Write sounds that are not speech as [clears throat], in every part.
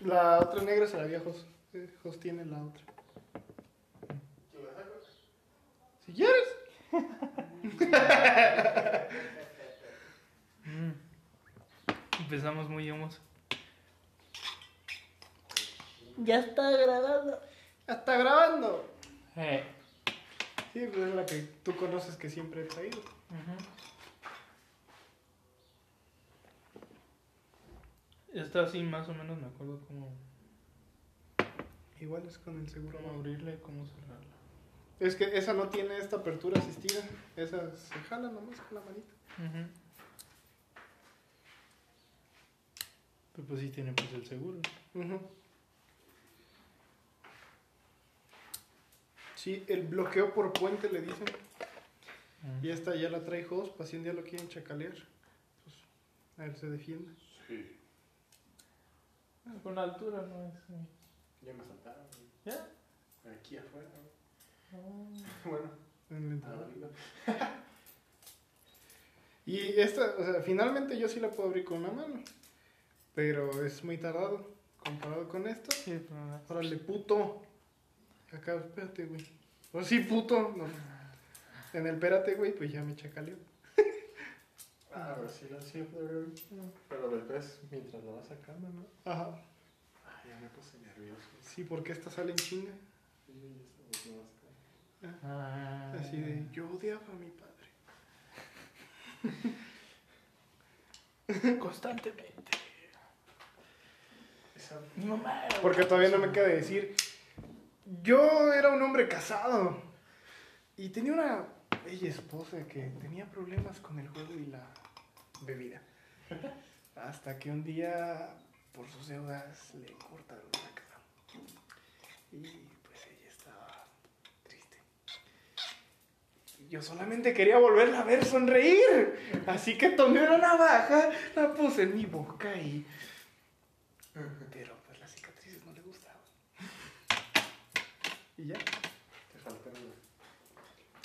La otra negra se la había Jos. Eh, Jos tiene la otra. Si quieres. Mm. [laughs] Empezamos muy homos. Ya está grabando. Ya está grabando. Eh. Sí, pues es la que tú conoces que siempre he traído. Ujú. Esta sí, más o menos me acuerdo cómo, Igual es con el seguro. cómo abrirla y cómo cerrarla. Es que esa no tiene esta apertura asistida. Esa se jala nomás con la manita. Pero pues sí tiene pues el seguro. Ujú. Sí, el bloqueo por puente le dicen. Y esta ya la trae Jos, para si un día lo quieren chacalear. Pues, a ver, se defiende. Sí. Con la altura no es. Ya me saltaron. ¿Ya? Aquí afuera. güey. No. [laughs] Bueno, En la entrada. arriba. [laughs] Y esta, o sea, finalmente yo sí la puedo abrir con una mano. Pero es muy tardado. Comparado con esta. Sí, pero no. Órale, puto. Acá, espérate, güey. Pues sí, puto. No. En el espérate, güey, pues ya me chacaleó. Ah, pero sí, la sí, pero, pero después, mientras la vas sacando, ¿no? Ajá. Ay, ya me puse nervioso. Sí, porque esta sale en chinga. Sí, ya más. Ah. Así de, yo odiaba a mi padre. [laughs] Constantemente. Esa, Mi mamá. era Porque todavía no me queda de decir. Yo era un hombre casado. Y tenía una bella esposa que tenía problemas con el juego y la bebida. Hasta que un día, por sus deudas, le cortaron la cara. Y pues ella estaba triste. Yo solamente quería volverla a ver sonreír. Así que tomé una navaja, la puse en mi boca y pero pues las cicatrices no le gustaban. ¿Y ya?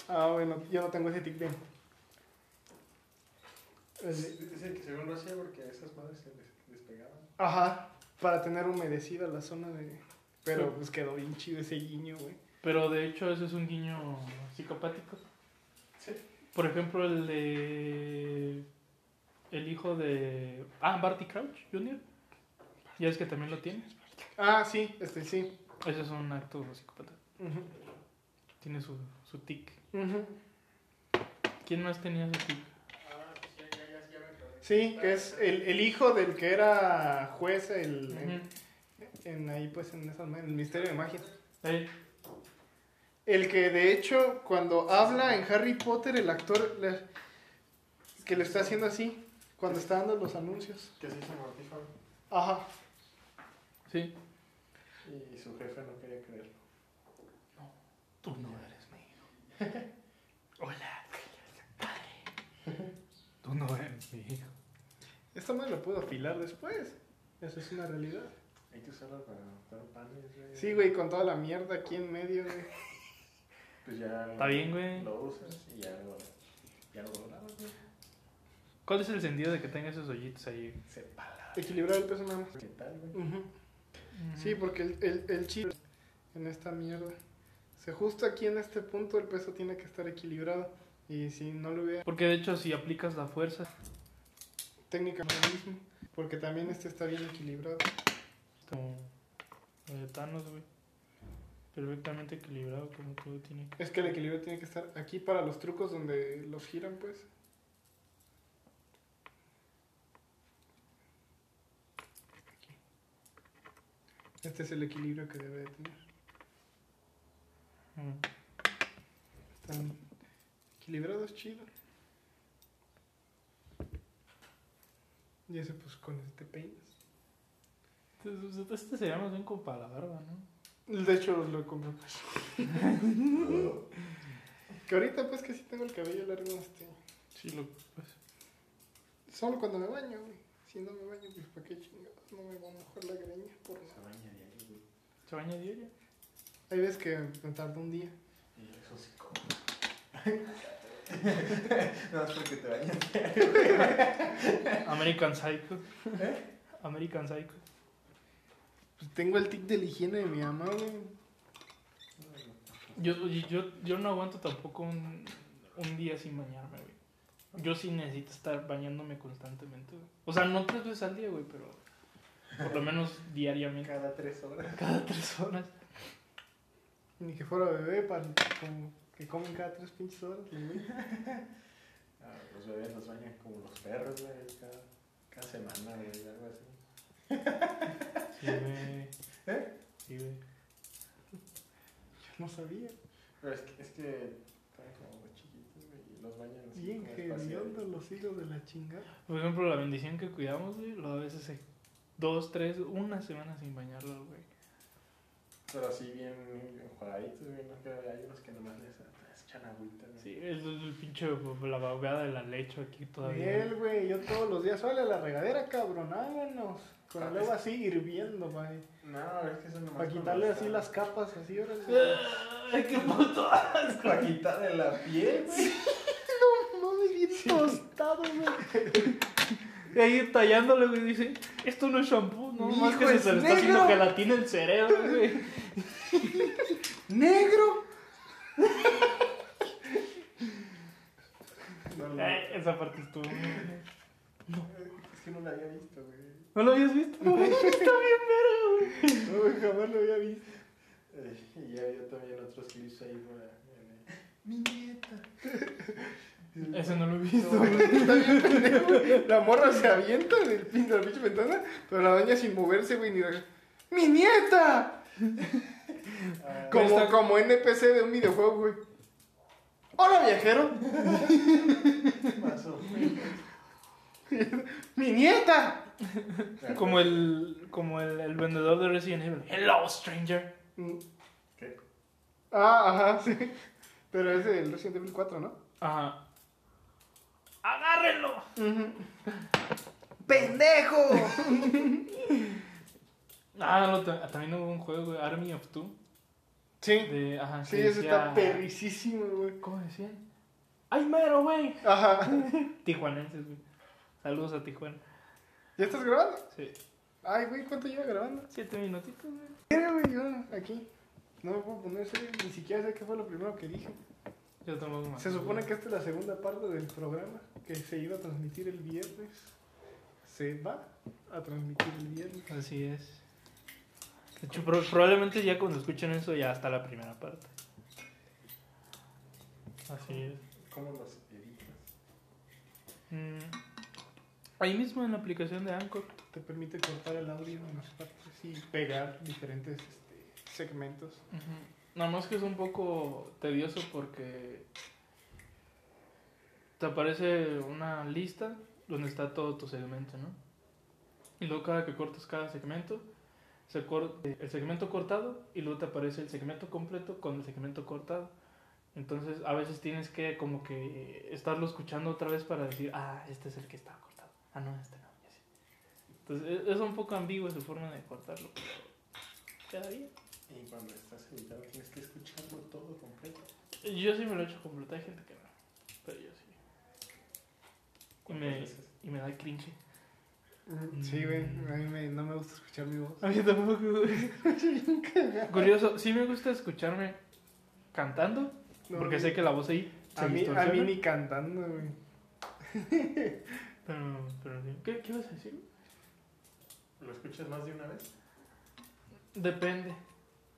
Ah, bueno, yo no tengo ese tic de... el- Dice que según lo hacía porque esas madres se des- despegaban. Ajá, para tener humedecida la zona de... Pero pues quedó bien chido ese guiño, güey. Pero de hecho, ese es un guiño psicopático. Sí. Por ejemplo, el de. El hijo de. Ah, Barty Crouch Jr. Ya es que también lo tiene. Ah, sí, este sí. Ese es un acto psicópata. Ujú, Tiene su, su tic. ¿Quién más tenía su. Sí, que es el, el hijo del que era juez el, en, ahí pues en, esa, en el misterio de magia. Eh, El que de hecho cuando habla en Harry Potter el actor le- que le está haciendo así cuando está dando los anuncios. Que se hizo mortífago. Ajá. sí. Y su jefe no quería creerlo. Tú no eres. [laughs] Hola, padre. Tú no eres mi hijo. Esta madre la puedo afilar después. Eso es una realidad. Hay que usarla para dar panes, güey. Sí, güey, con toda la mierda aquí en medio, güey. [laughs] Pues ya. Está bien, güey. Lo usas y ya lo, ya lo doblabas, güey. ¿Cuál es el sentido de que tenga esos hoyitos ahí? Sepa la. Equilibrar el peso nada más. ¿Qué tal, güey? Sí, porque el, el, el chip en esta mierda se ajusta aquí en este punto, el peso tiene que estar equilibrado. Y si no lo hubiera, Porque de hecho, si aplicas la fuerza, técnicamente lo mismo. Porque también este está bien equilibrado. como de Thanos, güey. Perfectamente equilibrado, como todo tiene que. Es que el equilibrio tiene que estar aquí para los trucos donde los giran, pues. Este es el equilibrio que debe de tener. Están equilibrados, chido. Y ese pues con este peinas. Este, este se llama bien como para la barba, ¿no? De hecho lo compré pues. [laughs] que ahorita pues que sí tengo el cabello largo, este. Sí, lo. Pues, Solo cuando me baño, güey. Si no me baño, pues para qué chingados. No me va a mojar la greña por Se nada. baña diario, güey. ¿Se baña diario? Hay veces que me tarda un día. Y eso sí como. [laughs] no, es porque te bañas. American Psycho. American Psycho. tengo el tic de la higiene de mi mamá, güey. Yo, yo, yo no aguanto tampoco un, un día sin bañarme, güey. Yo sí necesito estar bañándome constantemente, güey. O sea, no tres veces al día, güey, pero por lo menos diariamente. Cada tres horas. Cada tres horas. Ni que fuera bebé, para, como que comen cada tres pinches horas, güey. [laughs] Ah, los bebés los bañan como los perros, güey, cada, cada semana, güey, algo así. Sí, güey. [laughs] ¿Eh? Sí, güey. Yo no sabía. Pero es que, es que están como muy chiquitos, güey, y los bañan así Bien hediondo los hijos de la chingada. Por ejemplo, la bendición que cuidamos, güey, luego a veces se- dos, tres, una semana sin bañarlo, güey. Pero así bien enjuagaditos, no que hay unos que nomás les, echan agüita, güey. Sí, es el, el pinche, la babeada de la leche aquí todavía. Miguel, güey, yo todos los días, sale a la regadera, cabrón, vámonos. Con Ah, el agua así hirviendo, güey. No, es que eso nomás Para quitarle así las capas, así, ahora ¡Ay, qué puto! Para quitarle la piel, güey. [laughs] No, me bien tostado, güey. [laughs] Y ahí tallándole, güey, dice, esto no es shampoo, no, Mi más que se, es se le está haciendo gelatina el cerebro, güey. [laughs] ¡Negro! No, no, esa parte estuvo. muy- es que no la había visto, güey. ¿No lo habías visto? No, está bien verga, güey. No, güey, jamás lo había visto. Eh, Y ya había también otros clips ahí por ahí. Mi nieta. Ese no lo he visto. No, está bien pendejo, güey. La morra se avienta del pin de la pinche ventana, pero la doña sin moverse, güey, ni la- ¡Mi nieta! Ah, Como, Está- como NPC de un videojuego, güey. ¡Hola, viajero! [laughs] ¡Mi nieta! Como el, como el, el vendedor de Resident Evil. Hello, stranger. Mm. ¿Qué? Ah, ajá, sí. Pero es del Resident Evil 4, ¿no? Ajá. ¡Agárrenlo! ¡Pendejo! Ah, no, ta- también hubo un juego, güey, Army of Two. Sí, De, ajá, sí, decía- está perricísimo, güey. ¿Cómo decían? ¡Ay, mero, güey! Ajá. [laughs] Tijuanenses, güey. Saludos a Tijuana. ¿Ya estás grabando? Sí. Ay, güey, ¿cuánto lleva grabando? Siete minutitos, güey. Mira, güey, yo aquí. No me puedo poner serio, ni siquiera sé qué fue lo primero que dije. Yo tampoco me Se supone que esta es la segunda parte del programa que se iba a transmitir el viernes. Se va a transmitir el viernes. Así es. De hecho, pro- probablemente ya cuando escuchen eso ya está la primera parte. Así es. ¿Cómo los editas? Mm, Ahí mismo en la aplicación de Anchor. Te permite cortar el audio en las partes y pegar diferentes este, segmentos. Nada más que es un poco tedioso porque te aparece una lista donde está todo tu segmento, ¿no? Y luego cada que cortas cada segmento, se cor- el segmento cortado y luego te aparece el segmento completo con el segmento cortado. Entonces a veces tienes que como que estarlo escuchando otra vez para decir, ah, este es el que está cortado. Ah, no, este no. Entonces es- es un poco ambiguo su forma de cortarlo, pero. Y cuando estás editando tienes que escucharlo todo completo. Yo sí me lo he hecho completo, hay gente que no. Pero yo sí. Y ¿Cuántas me, y me da cringe. Sí, güey, a mí me- no me gusta escuchar mi voz. A mí tampoco, güey. [laughs] Curioso, sí me gusta escucharme cantando, No, porque sé que la voz ahí se a mí, a mí ni cantando, güey. Pero, pero sí. ¿Qué, ¿Qué ibas a decir? ¿Lo escuchas más de una vez? Depende.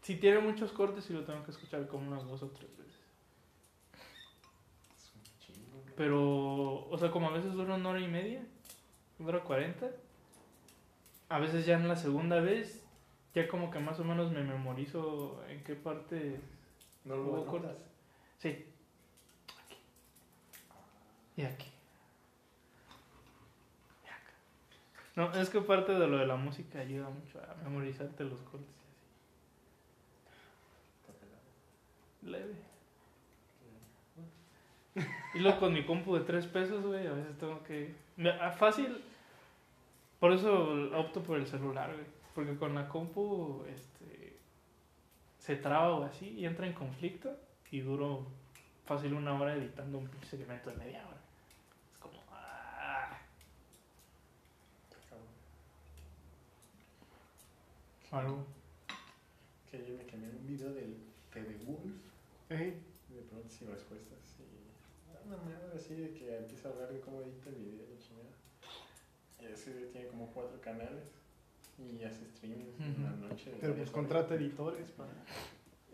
Si tiene muchos cortes, sí lo tengo que escuchar como unas dos o tres veces. Es un chingo. Pero, o sea, como a veces dura una hora y media, hora cuarenta. A veces ya en la segunda vez, ya como que más o menos me memorizo en qué parte. No lo Hubo cortes. Sí. Aquí. Y aquí. Y acá. No, es que parte de lo de la música ayuda mucho a memorizarte los cortes y Está pelado. así. Leve. Y luego con mi compu de 3 pesos, güey, a veces tengo que... ah, Fácil. Por eso opto por el celular, güey. Porque con la compu, este... Se traba o así y entra en conflicto. Y duro fácil una hora editando un segmento de media hora. Es como... ah. Algo. Que yo me quemé un video del TV Wolf. De preguntas y respuestas. Y una madre así de que empieza a hablar de cómo edita el video, la chingada. Y güey tiene como cuatro canales y hace streamings en la noche. pero pues contrata editores para...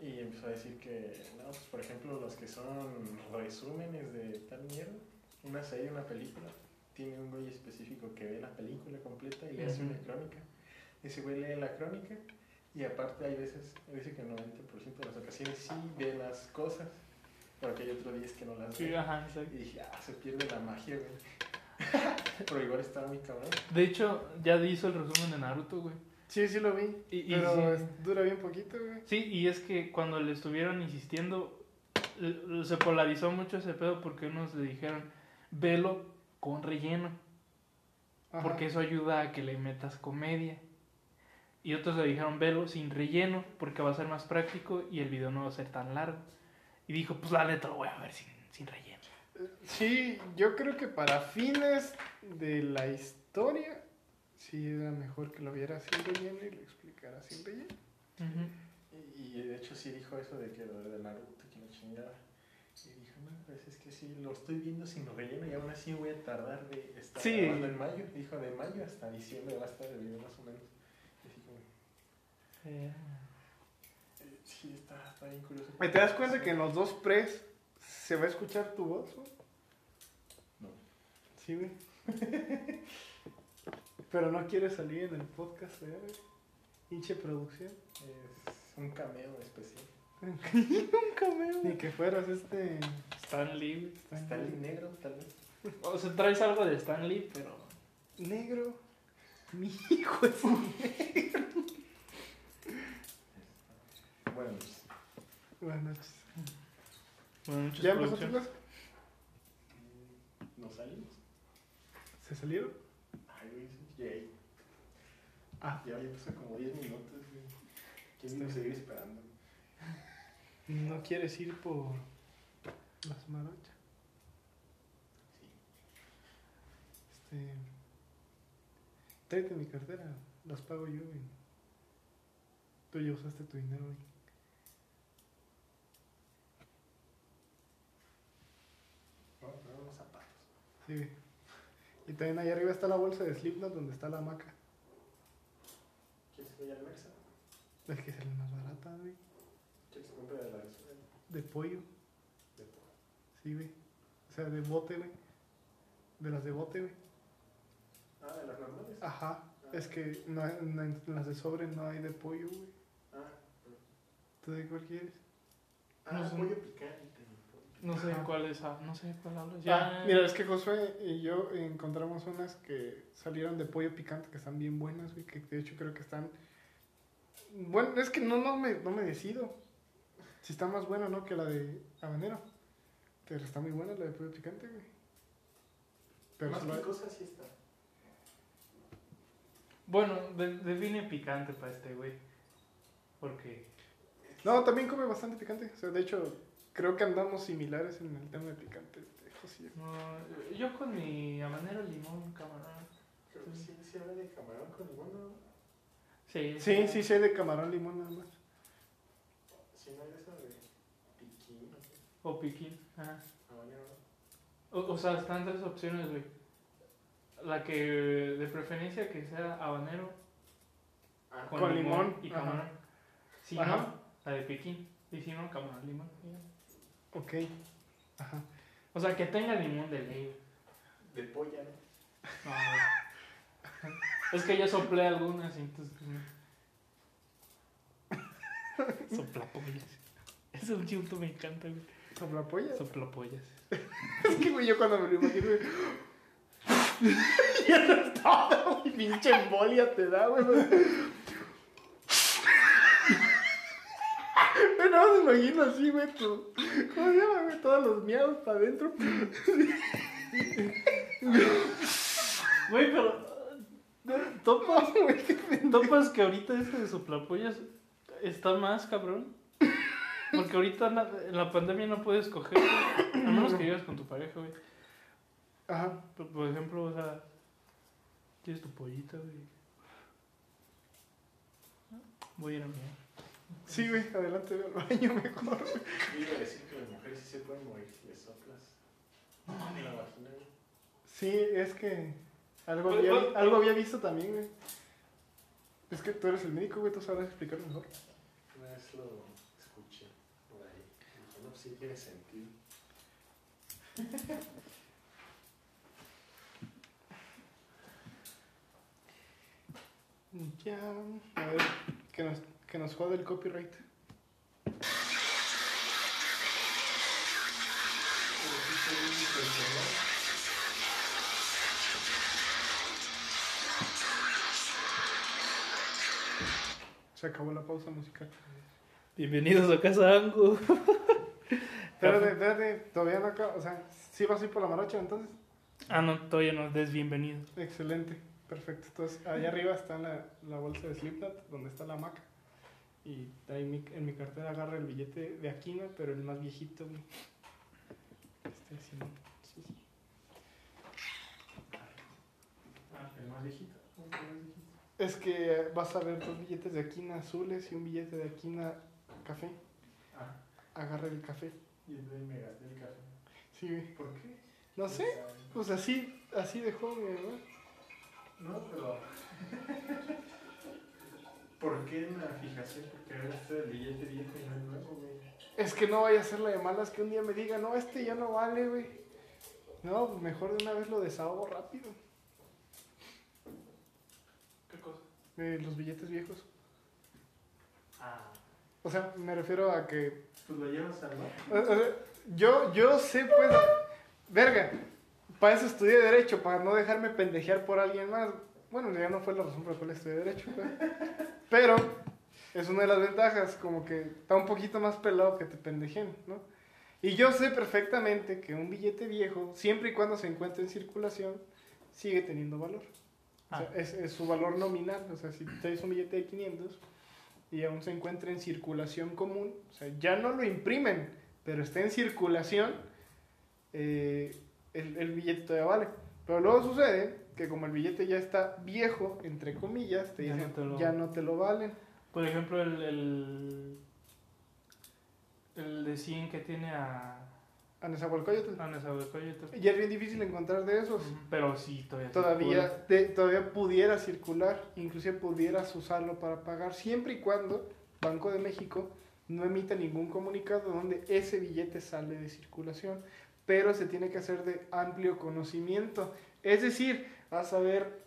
Y empezó a decir que, no, pues por ejemplo, los que son resúmenes de tal mierda, una serie, una película, tiene un güey específico que ve la película completa y le hace una crónica. Ese güey lee la crónica y aparte hay veces, dice que el 90% de las ocasiones sí ve las cosas, pero que hay otros días que no las Sí, ve. ajá, exacto. Y dije, ah, se pierde la magia, güey. [laughs] pero igual está muy cabrón. De hecho, ya hizo el resumen de Naruto, güey. Sí, sí lo vi, Y- y pero sí. dura bien poquito, güey. Sí, y es que cuando le estuvieron insistiendo, se polarizó mucho ese pedo porque unos le dijeron, velo con relleno, Ajá. porque eso ayuda a que le metas comedia. Y otros le dijeron, velo sin relleno, porque va a ser más práctico y el video no va a ser tan largo. Y dijo, pues la neta lo voy a ver sin, sin relleno. Sí, yo creo que para fines de la historia, sí era mejor que lo viera sin relleno y lo explicara sin relleno. Ujú. Y, y de hecho sí dijo eso de que lo de Naruto, que la chingada. Y dijo, no, pues es que sí, lo estoy viendo sin relleno y aún así voy a tardar de estar Sí. grabando en mayo. Dijo, de mayo hasta diciembre va a estar el video más o menos. Y sí, está, está bien curioso. ¿Te das cuenta que en los dos pres se va a escuchar tu voz? güey? No. Sí, güey. Pero no quieres salir en el podcast, ¿eh? güey? Hinche producción. Es un cameo especial. [laughs] Un cameo. Ni que fueras este. Stan Lee. Stan Lee. negro, tal vez. O sea, traes algo de Stan Lee, pero... Negro. Mi hijo es [laughs] un. Bueno, pues, Buenas noches. Bueno, muchas ¿Ya empezó tu clase? nos salimos. ¿Se salieron? Ay, güey. Ah, Ya, ya pasó como 10 minutos, güey. ¿Quién Está iba a bien. seguir esperando? ¿no quieres ir por las marochas? Sí. Este. Tráete mi cartera, las pago yo, güey. Tú ya usaste tu dinero, a poner unos zapatos. Sí. Y también ahí arriba está la bolsa de Slipknot donde está la hamaca. ¿Quieres que vaya al Versa? Es que es la más barata, güey. ¿Quieres que compre de la? De pollo, De todo. sí, güey. O sea, de bote, güey. De las de bote, güey. Ah, de las normales. Ajá. Es que no hay- no hay- en las de sobre no hay de pollo, güey. Ah, ¿Tú de cuál quieres? ah No sé. pollo picante. No sé Ajá. cuál es, ah, no sé cuál hablas. Ah, mira, es que Josué y yo encontramos unas que salieron de pollo picante que están bien buenas, güey. Que de hecho creo que están. Bueno, es que no, no, me, no me decido. Si está más buena, ¿no? Que la de habanero. Pero está muy buena la de pollo picante, güey. Pero Más picosa sí está. Bueno, de- define picante para este güey. Porque. No, también come bastante picante. O sea, de hecho, creo que andamos similares en el tema de picante. José. No, yo con mi habanero, limón, camarón. Creo que sí, sí habla de camarón con limón, ¿no? Sí, Sí, sí, de camarón limón nada más. Sí, no hay esa de piquín. O piquín. Ajá. Habanero, O, o sea, están tres opciones, güey. La que de preferencia que sea habanero Ah, con, Con limón, limón, y ajá. camarón. Si Ajá. no, la de piquín. Y si no, camarón, limón. Ok. Ajá. O sea, que tenga limón de ley. de polla, ¿no? No. Es que yo soplé algunas y entonces. pues, [laughs] Soplapollas. Ese punto me encanta, güey. ¿Soplapollas? Soplapollas. [laughs] Es que, güey, yo cuando me lo imagino, güey. [laughs] ya no estaba, güey. Pinche embolia te da, güey. güey. Güey, no me imagino así, güey. tu- ¿Cómo se llama, güey? Todos los miados para adentro. [laughs] Güey, pero. Topas, güey. topas que ahorita ese de soplapollas está más cabrón. Porque ahorita en la, en la pandemia no puedes coger, güey. A menos que vivas con tu pareja, güey. Ajá. Por, por ejemplo, o sea, tienes tu pollita, güey. Voy a ir a mirar. Sí, güey, adelante veo al baño mejor. güey. Iba a decir que las mujeres sí se pueden morir si les soplas. No mames. La vagina, güey. Sí, es que algo Pues, había, pues, algo había visto también, güey. Es que tú eres el médico, güey, tú sabrás explicarlo mejor. Una vez lo escuché por ahí. No, pues sí tiene sentido. [laughs] Ya, a ver, que nos, que nos jode el copyright. Se acabó la pausa musical. Bienvenidos a Casa Ango. Espérate, espérate, todavía no acaba, o sea, sí vas a ir por la maracha entonces. Ah, no, todavía no, des bienvenido. Excelente, perfecto. Entonces, allá arriba está la, la bolsa de Slipknot, donde está la maca. Y ahí mi- en mi cartera agarra el billete de Aquina, pero el más viejito, güey. Este, sí, sí, sí. Ah, el más viejito. ¿Cómo que el? Es que vas a ver dos billetes de Aquina azules y un billete de Aquina café. Ah, Agarra el café. y el del mega del café. Sí, güey. ¿Por qué? No sé, pues así, así dejó mi. No, pero. [laughs] ¿Por qué la fijación? Porque ahora está el billete viejo y no el nuevo, güey. Es que no vaya a ser la de malas que un día me diga, no, este ya no vale, güey. No, mejor de una vez lo desahogo rápido. ¿Qué cosa? Eh, los billetes viejos. Ah. O sea, me refiero a que. Pues lo llevas al o- o sea, yo, yo sé, pues. Verga. Para eso estudié Derecho, para no dejarme pendejear por alguien más. Bueno, ya no fue la razón por la cual estudié Derecho, pues. Pero es una de las ventajas, como que está un poquito más pelado que te pendejen, ¿no? Y yo sé perfectamente que un billete viejo, siempre y cuando se encuentre en circulación, sigue teniendo valor. O sea, Ah. es, es su valor nominal. O sea, si traes un billete de 500 y aún se encuentra en circulación común, o sea, ya no lo imprimen, pero está en circulación, eh, el, el billete todavía vale. Pero luego sucede que como el billete ya está viejo, entre comillas, te Ya dicen, no te lo- ya no te lo valen. Por ejemplo, el, el, el de 100 que tiene a, A Nezahualcóyotl. a Nezahualcóyotl. Ya es bien difícil encontrar de esos. Pero sí, todavía. Todavía, te- todavía pudiera circular, inclusive pudieras usarlo para pagar, siempre y cuando Banco de México no emita ningún comunicado donde ese billete sale de circulación, pero se tiene que hacer de amplio conocimiento. Es decir, vas a ver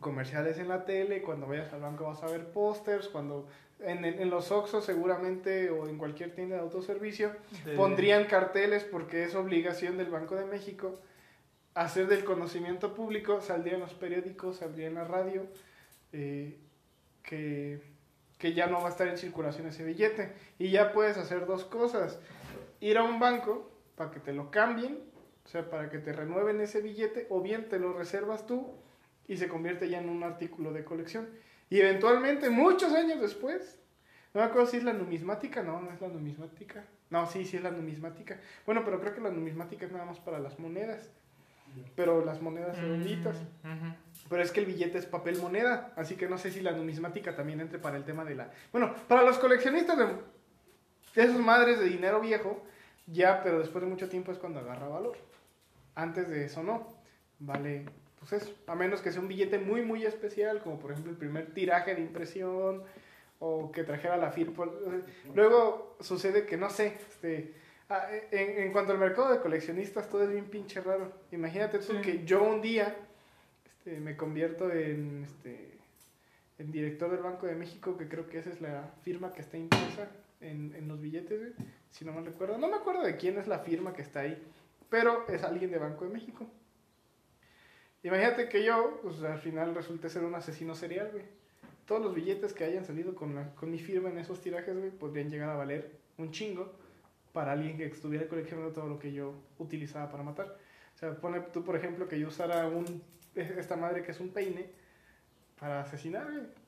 comerciales en la tele, cuando vayas al banco vas a ver pósters, cuando en, en- los Oxxos seguramente o en cualquier tienda de autoservicio De- pondrían carteles porque es obligación del Banco de México hacer del conocimiento público, saldría en los periódicos, saldría en la radio, eh, que, que ya no va a estar en circulación ese billete. Y ya puedes hacer dos cosas, ir a un banco para que te lo cambien, o sea, para que te renueven ese billete, o bien te lo reservas tú y se convierte ya en un artículo de colección. Y eventualmente, muchos años después, no me acuerdo si es la numismática, no, no es la numismática. No, sí, sí es la numismática. Bueno, pero creo que la numismática es nada más para las monedas. Pero las monedas Mm, redonditas. ujú. Pero es que el billete es papel moneda. Así que no sé si la numismática también entre para el tema de la. Bueno, para los coleccionistas de, de esas madres de dinero viejo, ya, pero después de mucho tiempo es cuando agarra valor. Antes de eso no. Vale, pues eso. A menos que sea un billete muy, muy especial, como por ejemplo el primer tiraje de impresión o que trajera la firma. Luego sucede que, no sé, este, ah, en, en cuanto al mercado de coleccionistas, todo es bien pinche raro. Imagínate tú Sí. que yo un día este, me convierto en, este, en director del Banco de México, que creo que esa es la firma que está impresa en, en los billetes, güey, si no mal recuerdo. No me acuerdo de quién es la firma que está ahí, pero es alguien de Banco de México. Imagínate que yo, pues al final resulté ser un asesino serial, güey. Todos los billetes que hayan salido con, con mi firma en esos tirajes, güey, podrían llegar a valer un chingo para alguien que estuviera coleccionando todo lo que yo utilizaba para matar. O sea, pone tú, por ejemplo, que yo usara un, esta madre que es un peine para asesinar, güey.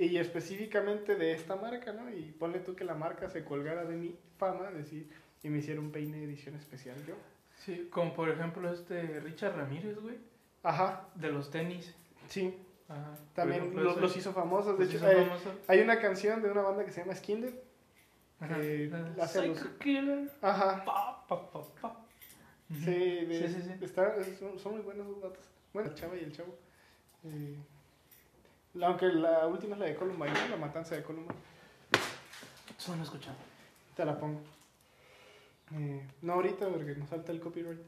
Y específicamente de esta marca, ¿no? Y ponle tú que la marca se colgara de mi fama, decir, y me hiciera un peine edición especial yo. Sí, como por ejemplo este Richard Ramírez, güey, Ajá, de los tenis. sí. Ajá. También Puede los, los hizo famosos. De Los hecho, hay, famosos. hay una canción de una banda que se llama Skinded. Ajá. que Ah, hace los- Psycho Killer. Ajá. Pa, pa, pa. Sí, de- sí, sí, sí. está- son, son muy buenos los datos. Bueno, el chava y el chavo. Eh, aunque la última es la de Columbine, ¿no? la matanza de Columbine. Eso no he escuchado. Te la pongo. Eh, no ahorita porque nos salta el copyright.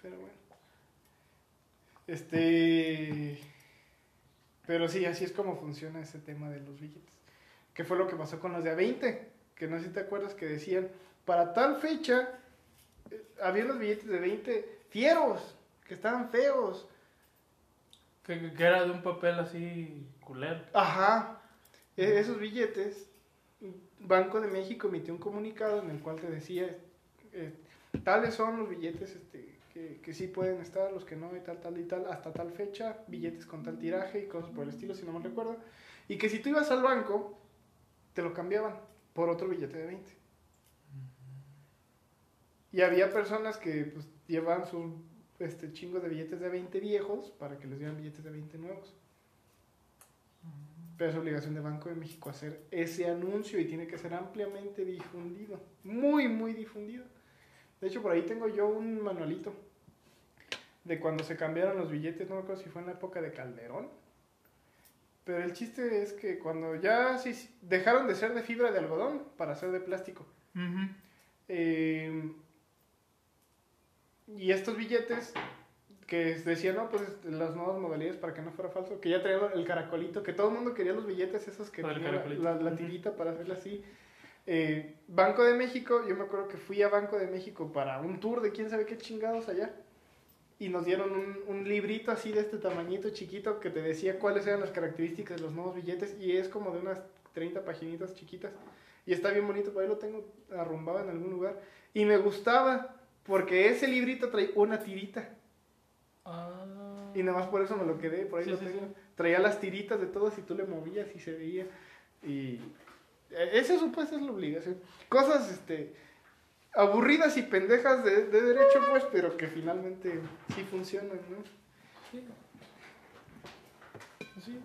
Pero bueno. Este. Pero sí, así es como funciona ese tema de los billetes. ¿Qué fue lo que pasó con los de A20? Que no sé si te acuerdas que decían, para tal fecha, eh, había los billetes de 20 fieros, que estaban feos. Que, que- que era de un papel así Ajá. E- esos billetes, Banco de México emitió un comunicado en el cual te decía, eh, tales son los billetes este, que, que sí pueden estar, los que no, y tal, tal y tal, hasta tal fecha, billetes con tal tiraje y cosas por el estilo, si no me recuerdo. Y que si tú ibas al banco, te lo cambiaban por otro billete de 20. Y había personas que pues, llevaban sus este, chingos de billetes de 20 viejos para que les dieran billetes de 20 nuevos. Pero es obligación de Banco de México hacer ese anuncio y tiene que ser ampliamente difundido. Muy, muy difundido. De hecho, por ahí tengo yo un manualito de cuando se cambiaron los billetes. No me acuerdo si fue en la época de Calderón. Pero el chiste es que cuando ya sí, dejaron de ser de fibra de algodón para ser de plástico. Eh, y estos billetes que decían, no, pues las nuevas modalidades para que no fuera falso, que ya traían el caracolito, que todo el mundo quería los billetes esos que tenían la, la- la tirita para hacerla así. Eh, Banco de México, yo me acuerdo que fui a Banco de México para un tour de quién sabe qué chingados allá. Y nos dieron un, un librito así de este tamañito chiquito que te decía cuáles eran las características de los nuevos billetes. Y es como de unas 30 paginitas chiquitas. Y está bien bonito, por ahí lo tengo arrumbado en algún lugar. Y me gustaba, porque ese librito trae una tirita. Ah. Y nada más por eso me lo quedé, por ahí Sí, lo sí, tengo. sí. Traía las tiritas de todos y tú le movías y se veía. Y eh, eso pues es la obligación. Cosas este aburridas y pendejas de, de derecho, pues, pero que finalmente sí funcionan, ¿no? Sí. Sí.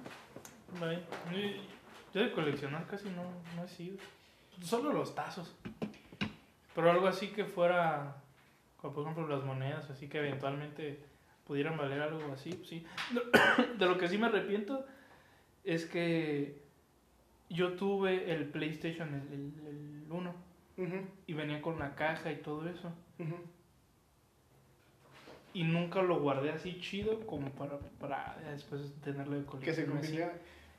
Yo de coleccionar casi no, no he sido. Solo los tazos. Pero algo así que fuera, como por ejemplo las monedas, así que eventualmente pudieran valer algo así, pues sí. [coughs] De lo que sí me arrepiento es que yo tuve el PlayStation, el, el, el 1, Ujú, y venía con la caja y todo eso. Y nunca lo guardé así chido como para, para después tenerlo de Que se colección. así. convirtiera.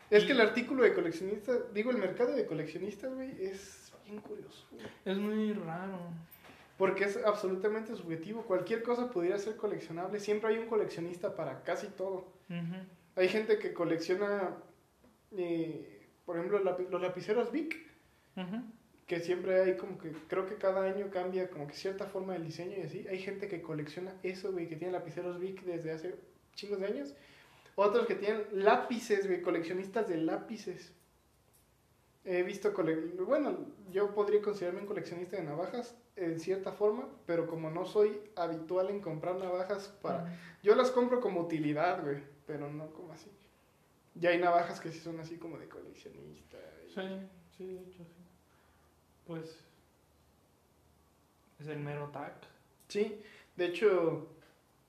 Es Y- que el artículo de coleccionista, digo, el mercado de coleccionistas, güey, es bien curioso. güey. Es muy raro. Porque es absolutamente subjetivo. Cualquier cosa pudiera ser coleccionable. Siempre hay un coleccionista para casi todo. Hay gente que colecciona, eh, por ejemplo, lapi- los lapiceros Bic, Ujú. que siempre hay como que, creo que cada año cambia como que cierta forma del diseño y así. Hay gente que colecciona eso, güey, que tiene lapiceros Bic desde hace chingos de años. Otros que tienen lápices, güey, coleccionistas de lápices. He visto, cole- bueno, yo podría considerarme un coleccionista de navajas en cierta forma, pero como no soy habitual en comprar navajas para... Yo las compro como utilidad, güey, pero no como así. Ya hay navajas que sí son así como de coleccionista. y- Sí, sí, de hecho, sí. Pues. Es el mero tac. Sí, de hecho,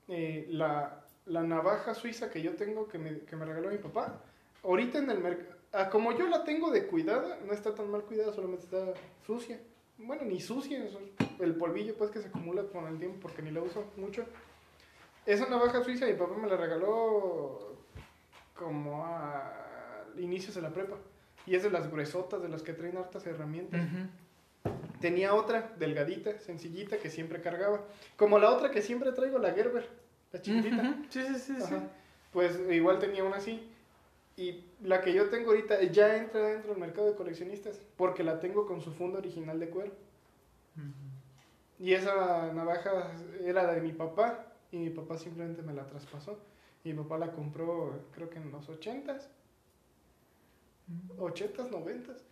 eh, la, la navaja suiza que yo tengo, que me, que me regaló mi papá, ahorita en el mercado, como yo la tengo de cuidada, no está tan mal cuidada, solamente está sucia. Bueno, ni sucia, el polvillo pues que se acumula con el tiempo porque ni la uso mucho. Esa navaja suiza mi papá me la regaló como a inicios de la prepa. Y es de las gruesotas, de las que traen hartas herramientas. Tenía otra, delgadita, sencillita, que siempre cargaba. Como la otra que siempre traigo, la Gerber, la chiquitita. Ujú. Sí, sí, sí. sí. Ajá. Pues igual tenía una así. Y la que yo tengo ahorita ya entra dentro del mercado de coleccionistas, porque la tengo con su funda original de cuero. Y esa navaja era de mi papá, y mi papá simplemente me la traspasó. Y mi papá la compró, creo que en los ochentas, ochentas, noventas.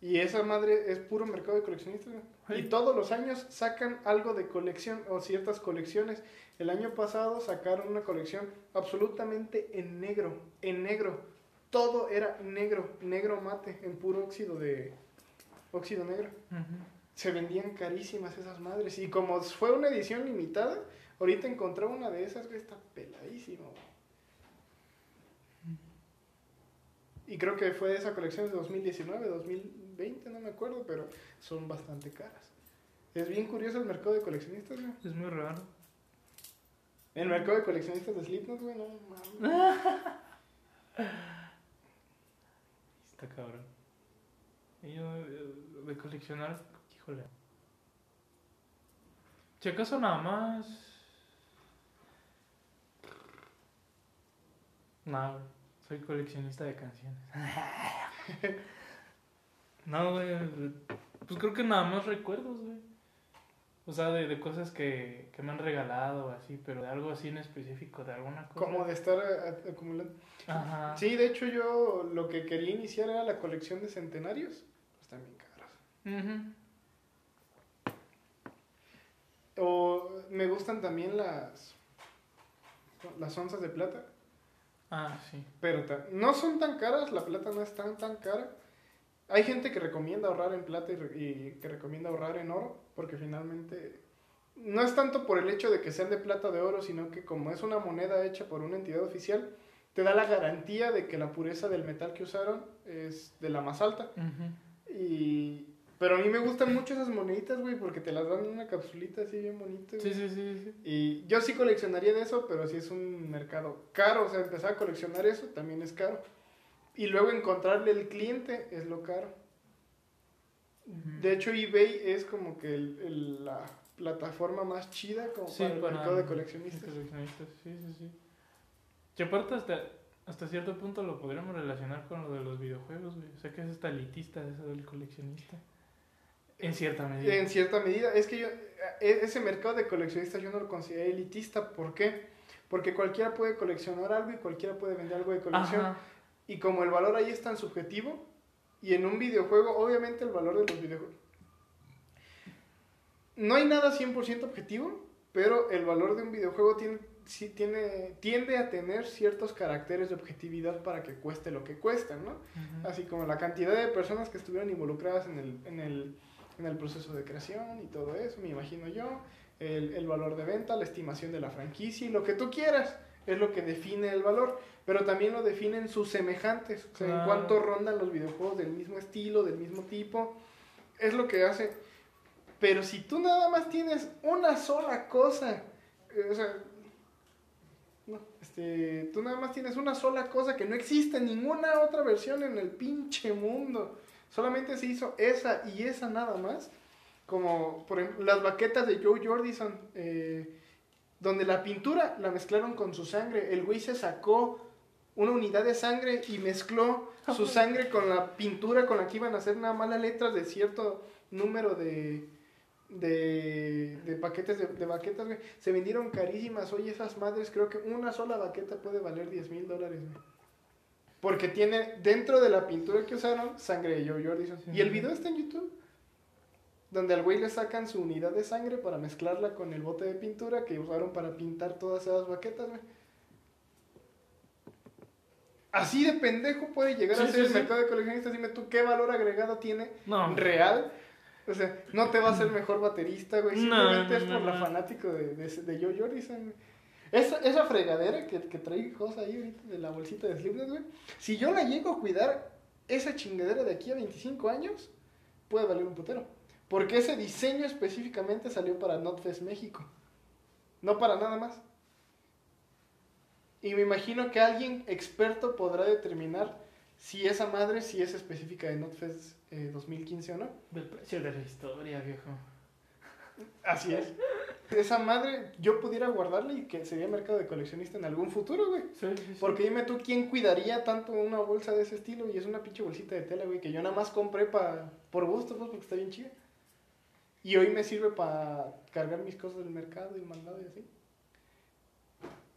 Y esa madre es puro mercado de coleccionistas, güey. Y todos los años sacan algo de colección o ciertas colecciones. El año pasado sacaron una colección absolutamente en negro, en negro. Todo era negro, negro mate, en puro óxido de óxido negro. Se vendían carísimas esas madres. Y como fue una edición limitada, ahorita encontré una de esas, güey, está peladísimo. Y creo que fue de esa colección de 2019, 2020, no me acuerdo, pero son bastante caras. Es bien curioso el mercado de coleccionistas, güey. Es muy raro. El mercado de coleccionistas de Slipknot, güey, no mames. [laughs] Está cabrón. Y yo, eh, de coleccionar, híjole. Si acaso nada más. Güey, soy coleccionista de canciones. [laughs] no. Pues creo que nada más recuerdos, güey. O sea, de, de cosas que, que me han regalado o así, pero de algo así en específico, de alguna cosa. Como de estar eh, acumulando. Ajá. Sí, de hecho yo lo que quería iniciar era la colección de centenarios. Pues también caros. Ujú. O me gustan también las las onzas de plata, Ah, sí. pero no son tan caras, la plata no es tan tan cara. Hay gente que recomienda ahorrar en plata y, re- y que recomienda ahorrar en oro, porque finalmente no es tanto por el hecho de que sean de plata o de oro, sino que como es una moneda hecha por una entidad oficial, te da la garantía de que la pureza del metal que usaron es de la más alta. Y... Pero a mí me gustan mucho esas moneditas, güey, porque te las dan en una capsulita así bien bonita. sí, sí, sí. Y yo sí coleccionaría de eso, pero sí es un mercado caro. O sea, empezar a coleccionar eso también es caro. Y luego encontrarle el cliente es lo caro. De hecho, eBay es como que el- el- la plataforma más chida como Sí, para el para mercado de coleccionistas. coleccionistas, sí, sí, sí. Y aparte hasta, hasta cierto punto lo podríamos relacionar con lo de los videojuegos, güey. O sea que es hasta elitista eso del coleccionista. En cierta medida. En cierta medida, es que yo, e- ese mercado de coleccionistas yo no lo considero elitista. ¿Por qué? Porque cualquiera puede coleccionar algo y cualquiera puede vender algo de colección. Ajá. Y como el valor ahí es tan subjetivo, y en un videojuego, obviamente el valor de los videojuegos. No hay nada 100% objetivo, pero el valor de un videojuego tiene, sí tiene, tiende a tener ciertos caracteres de objetividad para que cueste lo que cuesta, ¿no? Así como la cantidad de personas que estuvieron involucradas en el, en el, en el proceso de creación y todo eso, me imagino yo, el, el valor de venta, la estimación de la franquicia y lo que tú quieras, es lo que define el valor, pero también lo definen sus semejantes, o sea, en cuánto rondan los videojuegos del mismo estilo, del mismo tipo, es lo que hace. Pero si tú nada más tienes una sola cosa, eh, o sea, no, este, tú nada más tienes una sola cosa que no existe en ninguna otra versión en el pinche mundo. Solamente se hizo esa y esa nada más. Como por ejemplo las baquetas de Joe Jordison, eh, donde la pintura la mezclaron con su sangre. El güey se sacó una unidad de sangre y mezcló su sangre con la pintura con la que iban a hacer nada más las letras de cierto número de, de, de paquetes de, de baquetas, güey. Se vendieron carísimas. Oye, esas madres, creo que una sola baqueta puede valer 10 mil dólares, güey. Porque tiene dentro de la pintura que usaron sangre de Joe Jordison. Sí. Y el video está en YouTube. Donde al güey le sacan su unidad de sangre para mezclarla con el bote de pintura que usaron para pintar todas esas baquetas, güey. Así de pendejo puede llegar a Sí, ser sí, el sí. mercado de coleccionistas. Dime tú qué valor agregado tiene No. real. O sea, no te va a ser mejor baterista, güey. Simplemente no, es por no, la fanático de, de, de Joe Jordison. güey. Esa, esa fregadera que, que trae cosa ahí ahorita de la bolsita de Slipknot, güey. Si yo la llego a cuidar, esa chingadera de aquí a 25 años puede valer un putero. Porque ese diseño específicamente salió para NotFest México. No para nada más. Y me imagino que alguien experto podrá determinar si esa madre, si es específica de NotFest eh, 2015 o no. Del precio de la historia, viejo. Así es. Esa madre yo pudiera guardarla y que sería mercado de coleccionista en algún futuro, güey. Sí, sí, sí. Porque dime tú, ¿quién cuidaría tanto una bolsa de ese estilo? Y es una pinche bolsita de tela, güey, que yo nada más compré pa, por gusto, pues, porque está bien chida. Y hoy me sirve para cargar mis cosas del mercado y el mandado y así.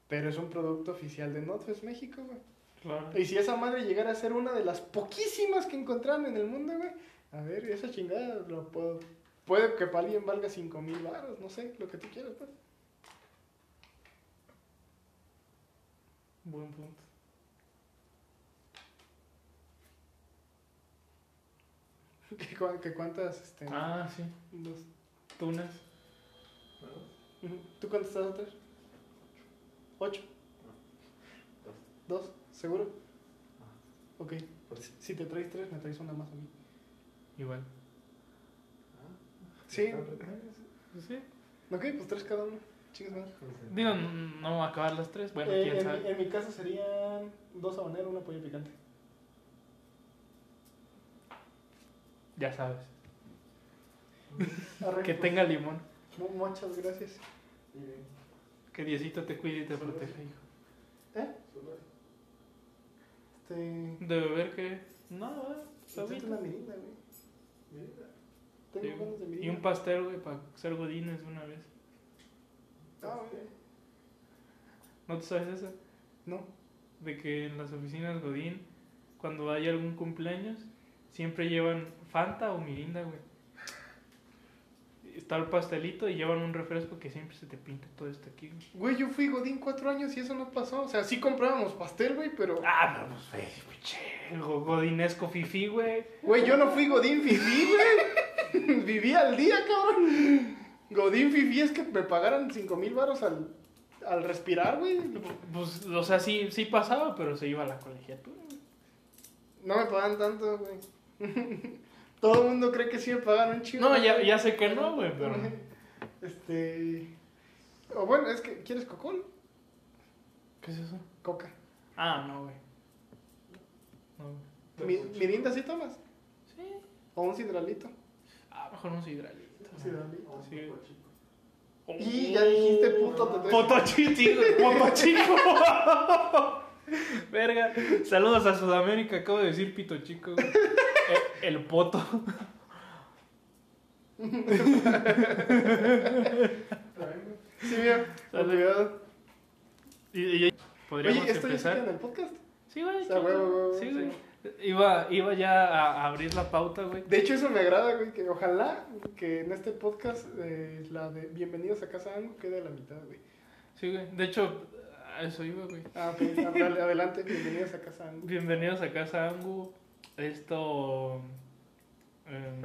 Pero es un producto oficial de Notfest México, güey. Claro. Y si esa madre llegara a ser una de las poquísimas que encontraron en el mundo, güey, A ver, esa chingada lo puedo. Puede que para alguien valga 5 mil baros, no sé, lo que tú quieras, pues. Buen punto. [laughs] ¿Que, cuántas, este. Ah, sí. dos- Tunas. ¿Tú cuántas te vas a traer? ¿Ocho? ¿Dos? ¿Seguro? Ok. Pues, Si te traes tres, me traes una más a mí. Igual. Sí. ¿Están retenidas? Sí. Ok, pues tres cada uno. Chingas madre. Digo, no, a acabar las tres. Bueno, Eh, quién en, sabe. mi, en mi caso serían dos habaneros, una pollo picante. Ya sabes. Arre, Que pues, tenga limón. mu- Muchas gracias. Que Diosito te cuide y te proteja, hijo. ¿Eh? Este. ¿De beber qué? No, eh, Échate agüita. una mirinda, güey. Tengo Sí, ganas de mirinda. Y un pastel, güey, para ser godines una vez. Ah, güey. ¿No te sabes eso? No. De que en las oficinas Godín, cuando hay algún cumpleaños, siempre llevan Fanta o Mirinda, güey. Está el pastelito y llevan un refresco que siempre se te pinta todo esto aquí. güey. Güey, yo fui Godín cuatro años y eso no pasó. O sea, sí comprábamos pastel, güey, pero. Ah, pero pues, güey, go- godinesco fifí, güey. Güey, yo no fui Godín Fifi, güey. [laughs] Viví al día, cabrón. Godín Fifi es que me pagaran cinco mil baros al, al respirar, güey. Pues, o sea, sí, sí pasaba, pero se iba a la colegiatura, güey. No me pagan tanto, güey. [laughs] Todo el mundo cree que sí me pagan un chido. No, ya, ya sé que no, güey, pero... Este. O bueno, es que. ¿Quieres cocol? ¿Qué es eso? Coca. Ah, no, güey. No, güey. Mi- ¿Mirinda sí tomas? Sí. ¿O un sidralito? Ah, mejor un sidralito. Un sidralito. Sí. Y ya dijiste puto, te traes- Poto chico, poto [laughs] chico. Verga. Saludos a Sudamérica. Acabo de decir pito chico. güey. El, poto. Sí. Sale. Cuidado. Y, y- podríamos Oye, ¿esto ya empezar. en el podcast? Sí, güey. Chido. huevo, huevo, Sí, güey. Iba, iba ya a, abrir la pauta, güey. De hecho, eso me agrada, güey, que ojalá que en este podcast eh, la de Bienvenidos a Casa Ango quede a la mitad, güey. Sí, güey. De hecho, a eso iba, güey. Ah, ok, dale, adelante, Bienvenidos a Casa Ango. Bienvenidos a Casa Angu. Esto. em,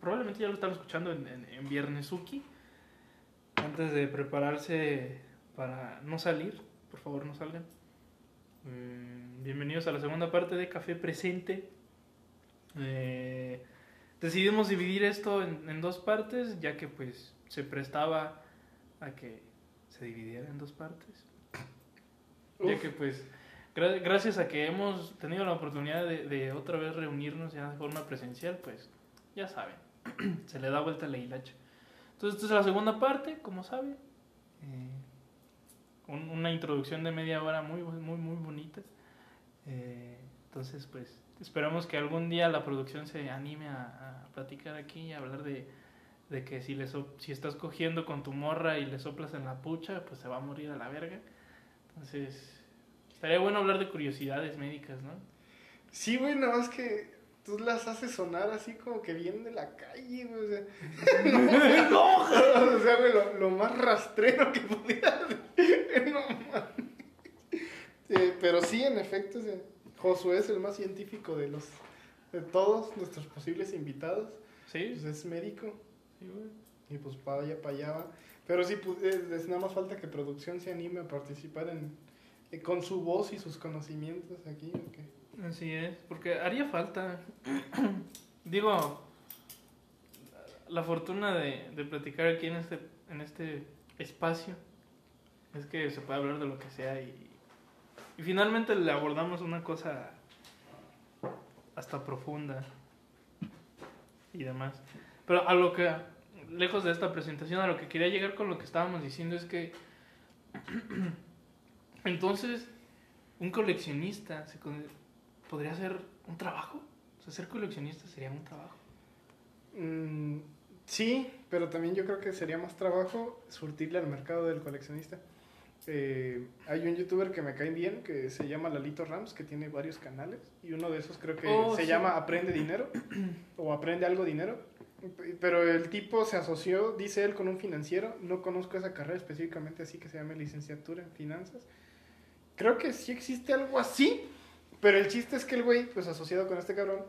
probablemente ya lo están escuchando en, en, en Viernesuki. Antes de prepararse para no salir, por favor, no salgan. Em, bienvenidos a la segunda parte de Café Presente. Eh, decidimos dividir esto en, en dos partes, ya que pues se prestaba a que se dividiera en dos partes. Ya que pues gracias a que hemos tenido la oportunidad de, de otra vez reunirnos ya de forma presencial, pues ya saben, [clears throat] se le da vuelta la hilacha. Entonces esta es la segunda parte, como saben. Eh, un- una introducción de media hora muy, muy, muy bonita. Eh, entonces pues esperamos que algún día la producción se anime a, a platicar aquí y a hablar de, de que si, le so- si estás cogiendo con tu morra y le soplas en la pucha, pues se va a morir a la verga. Entonces, estaría bueno hablar de curiosidades médicas, ¿no? Sí, güey, nada más que tú las haces sonar así como que vienen de la calle, güey. O sea, [laughs] no, o sea, güey, lo, lo más rastrero que. [laughs] No, mames. Eh, pero sí, en efecto, Josué es el más científico de los de todos nuestros posibles invitados. Sí, Pues es médico sí, güey. y pues para allá, para allá va. Pero sí, pues, es, es nada más falta que producción se anime a participar en, con su voz y sus conocimientos aquí. ¿o qué? Así es, porque haría falta. [clears throat] Digo, la fortuna de, de platicar aquí en este, en este espacio es que se puede hablar de lo que sea y, y finalmente le abordamos una cosa hasta profunda y demás. Pero a lo que, lejos de esta presentación, a lo que quería llegar con lo que estábamos diciendo es que [clears throat] entonces un coleccionista se con- podría ser un trabajo. O sea, ser coleccionista sería un trabajo. Mm, sí, pero también yo creo que sería más trabajo surtirle al mercado del coleccionista. eh, hay un youtuber que me cae bien que se llama Lalito Rams, que tiene varios canales. Y uno de esos creo que Oh, se sí. llama Aprende Dinero o Aprende Algo Dinero. Pero el tipo se asoció, dice él, con un financiero. No conozco esa carrera específicamente así que se llama licenciatura en finanzas. Creo que sí existe algo así. Pero el chiste es que el güey, pues asociado con este cabrón,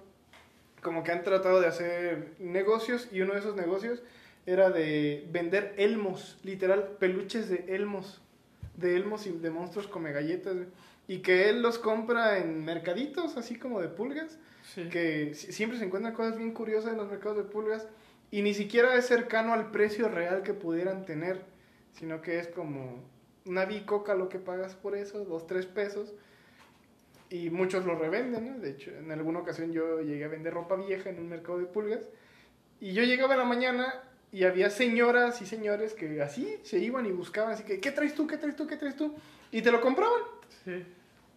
como que han tratado de hacer negocios y uno de esos negocios era de vender elmos, literal, peluches de elmos, de elmos y de monstruos come galletas, y que él los compra en mercaditos, así como de pulgas, Sí. que si- siempre se encuentran cosas bien curiosas en los mercados de pulgas y ni siquiera es cercano al precio real que pudieran tener, sino que es como una bicoca lo que pagas por eso, dos, tres pesos. Y muchos lo revenden, ¿no? De hecho, en alguna ocasión yo llegué a vender ropa vieja en un mercado de pulgas. Y yo llegaba en la mañana y había señoras y señores que así se iban y buscaban, así que, ¿qué traes tú? ¿Qué traes tú? ¿Qué traes tú? Y te lo compraban. Sí.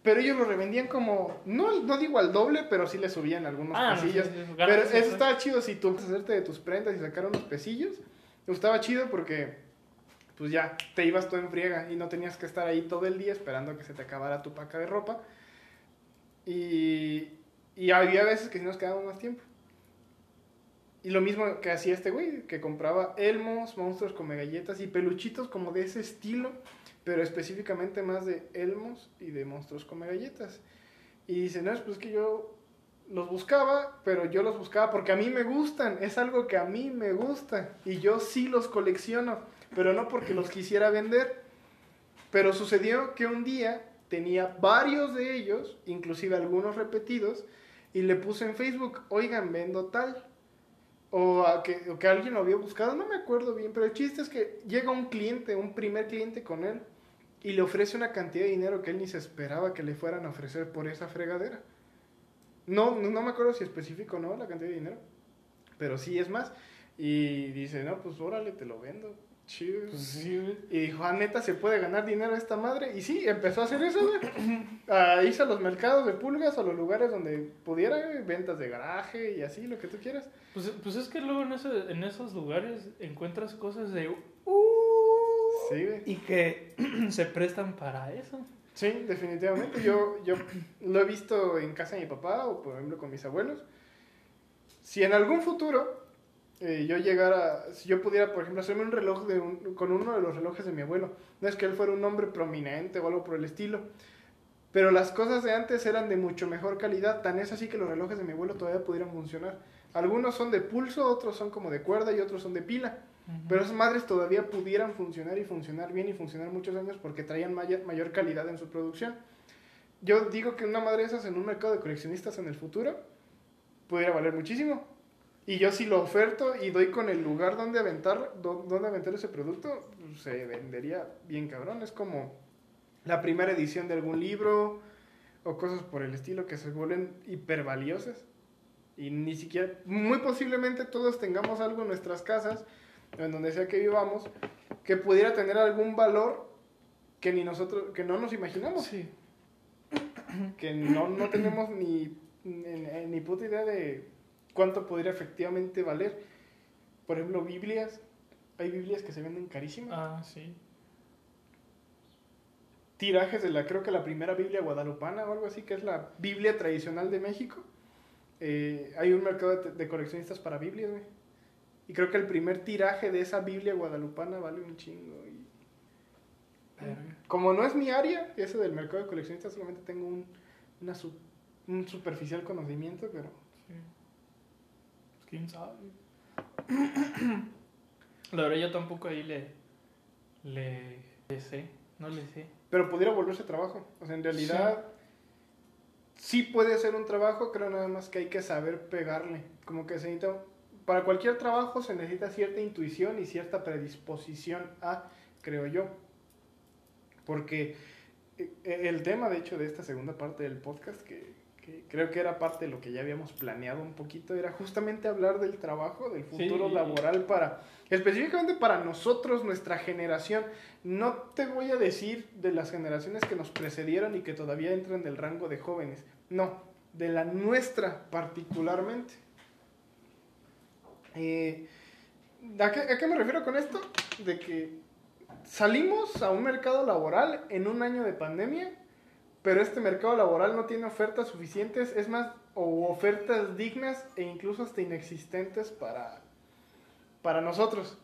Pero ellos lo revendían como, no, no digo al doble, pero sí le subían algunos Ah, pesillos. sí, sí, pero eso estaba chido si tú hacerte de tus prendas y sacar unos pesillos. Estaba chido porque, pues ya, te ibas todo en friega y no tenías que estar ahí todo el día esperando que se te acabara tu paca de ropa. Y, y había veces que sí nos quedábamos más tiempo. Y lo mismo que hacía este güey, que compraba elmos, monstruos come galletas y peluchitos como de ese estilo, pero específicamente más de elmos y de monstruos come galletas. Y dice, no, pues que yo los buscaba, pero yo los buscaba porque a mí me gustan, es algo que a mí me gusta y yo sí los colecciono, pero no porque los quisiera vender. Pero sucedió que un día tenía varios de ellos, inclusive algunos repetidos, y le puse en Facebook, oigan, vendo tal. O, a que, que alguien lo había buscado, no me acuerdo bien, pero el chiste es que llega un cliente, un primer cliente con él, y le ofrece una cantidad de dinero que él ni se esperaba que le fueran a ofrecer por esa fregadera. No, no, me acuerdo si específico no la cantidad de dinero, pero sí es más. Y dice, no, pues órale, te lo vendo. Chido. Pues sí, güey. Y dijo, ah, neta, ¿se puede ganar dinero esta madre? Y sí, empezó a hacer eso, güey. A irse a los mercados de pulgas, a los lugares donde pudiera, güey, ventas de garaje y así, lo que tú quieras. Pues, pues es que luego en, ese- en esos lugares encuentras cosas de... Sí, güey. Y que [clears throat] se prestan para eso. Sí, definitivamente. Yo, yo lo he visto en casa de mi papá o, por ejemplo, con mis abuelos. Si en algún futuro eh, yo llegara, si yo pudiera, por ejemplo, hacerme un reloj de un- con uno de los relojes de mi abuelo, no es que él fuera un hombre prominente o algo por el estilo, pero las cosas de antes eran de mucho mejor calidad, tan es así que los relojes de mi abuelo todavía pudieran funcionar. Algunos son de pulso, otros son como de cuerda y otros son de pila. Pero esas madres todavía pudieran funcionar y funcionar bien y funcionar muchos años porque traían mayor, mayor calidad en su producción. Yo digo que una madre de esas en un mercado de coleccionistas en el futuro pudiera valer muchísimo. Y yo si lo oferto y doy con el lugar donde aventar, do- donde aventar ese producto, se vendería bien cabrón. Es como la primera edición de algún libro o cosas por el estilo que se vuelven hiper valiosas. Y ni siquiera, muy posiblemente todos tengamos algo en nuestras casas, en donde sea que vivamos, que pudiera tener algún valor que ni nosotros, que no nos imaginamos, Sí. que no, no tenemos ni, ni, ni puta idea de cuánto podría efectivamente valer. Por ejemplo, Biblias, hay Biblias que se venden carísimas. Ah, sí. tirajes de la, creo que la primera Biblia guadalupana o algo así, que es la Biblia tradicional de México. Eh, hay un mercado de, de coleccionistas para Biblias, güey. Y creo que el primer tiraje de esa Biblia guadalupana vale un chingo. Y como no es mi área, ese del mercado de coleccionistas, solamente tengo un, una su- un superficial conocimiento, pero Sí. Quién sabe. [clears throat] La verdad yo tampoco ahí le, le, sé, no le sé. pero pudiera volverse trabajo. O sea, en realidad sí. puede ser un trabajo, creo nada más que hay que saber pegarle. Como que se necesita, para cualquier trabajo se necesita cierta intuición y cierta predisposición a, creo yo. Porque eh, el tema, de hecho, de esta segunda parte del podcast, que, que creo que era parte de lo que ya habíamos planeado un poquito, era justamente hablar del trabajo, del futuro Sí. laboral para, específicamente para nosotros, nuestra generación. No te voy a decir de las generaciones que nos precedieron y que todavía entran del rango de jóvenes. No, de la nuestra particularmente. Eh, ¿a, qué, a qué me refiero con esto? De que salimos a un mercado laboral en un año de pandemia, pero este mercado laboral no tiene ofertas suficientes, es más, o ofertas dignas e incluso hasta inexistentes para, para nosotros.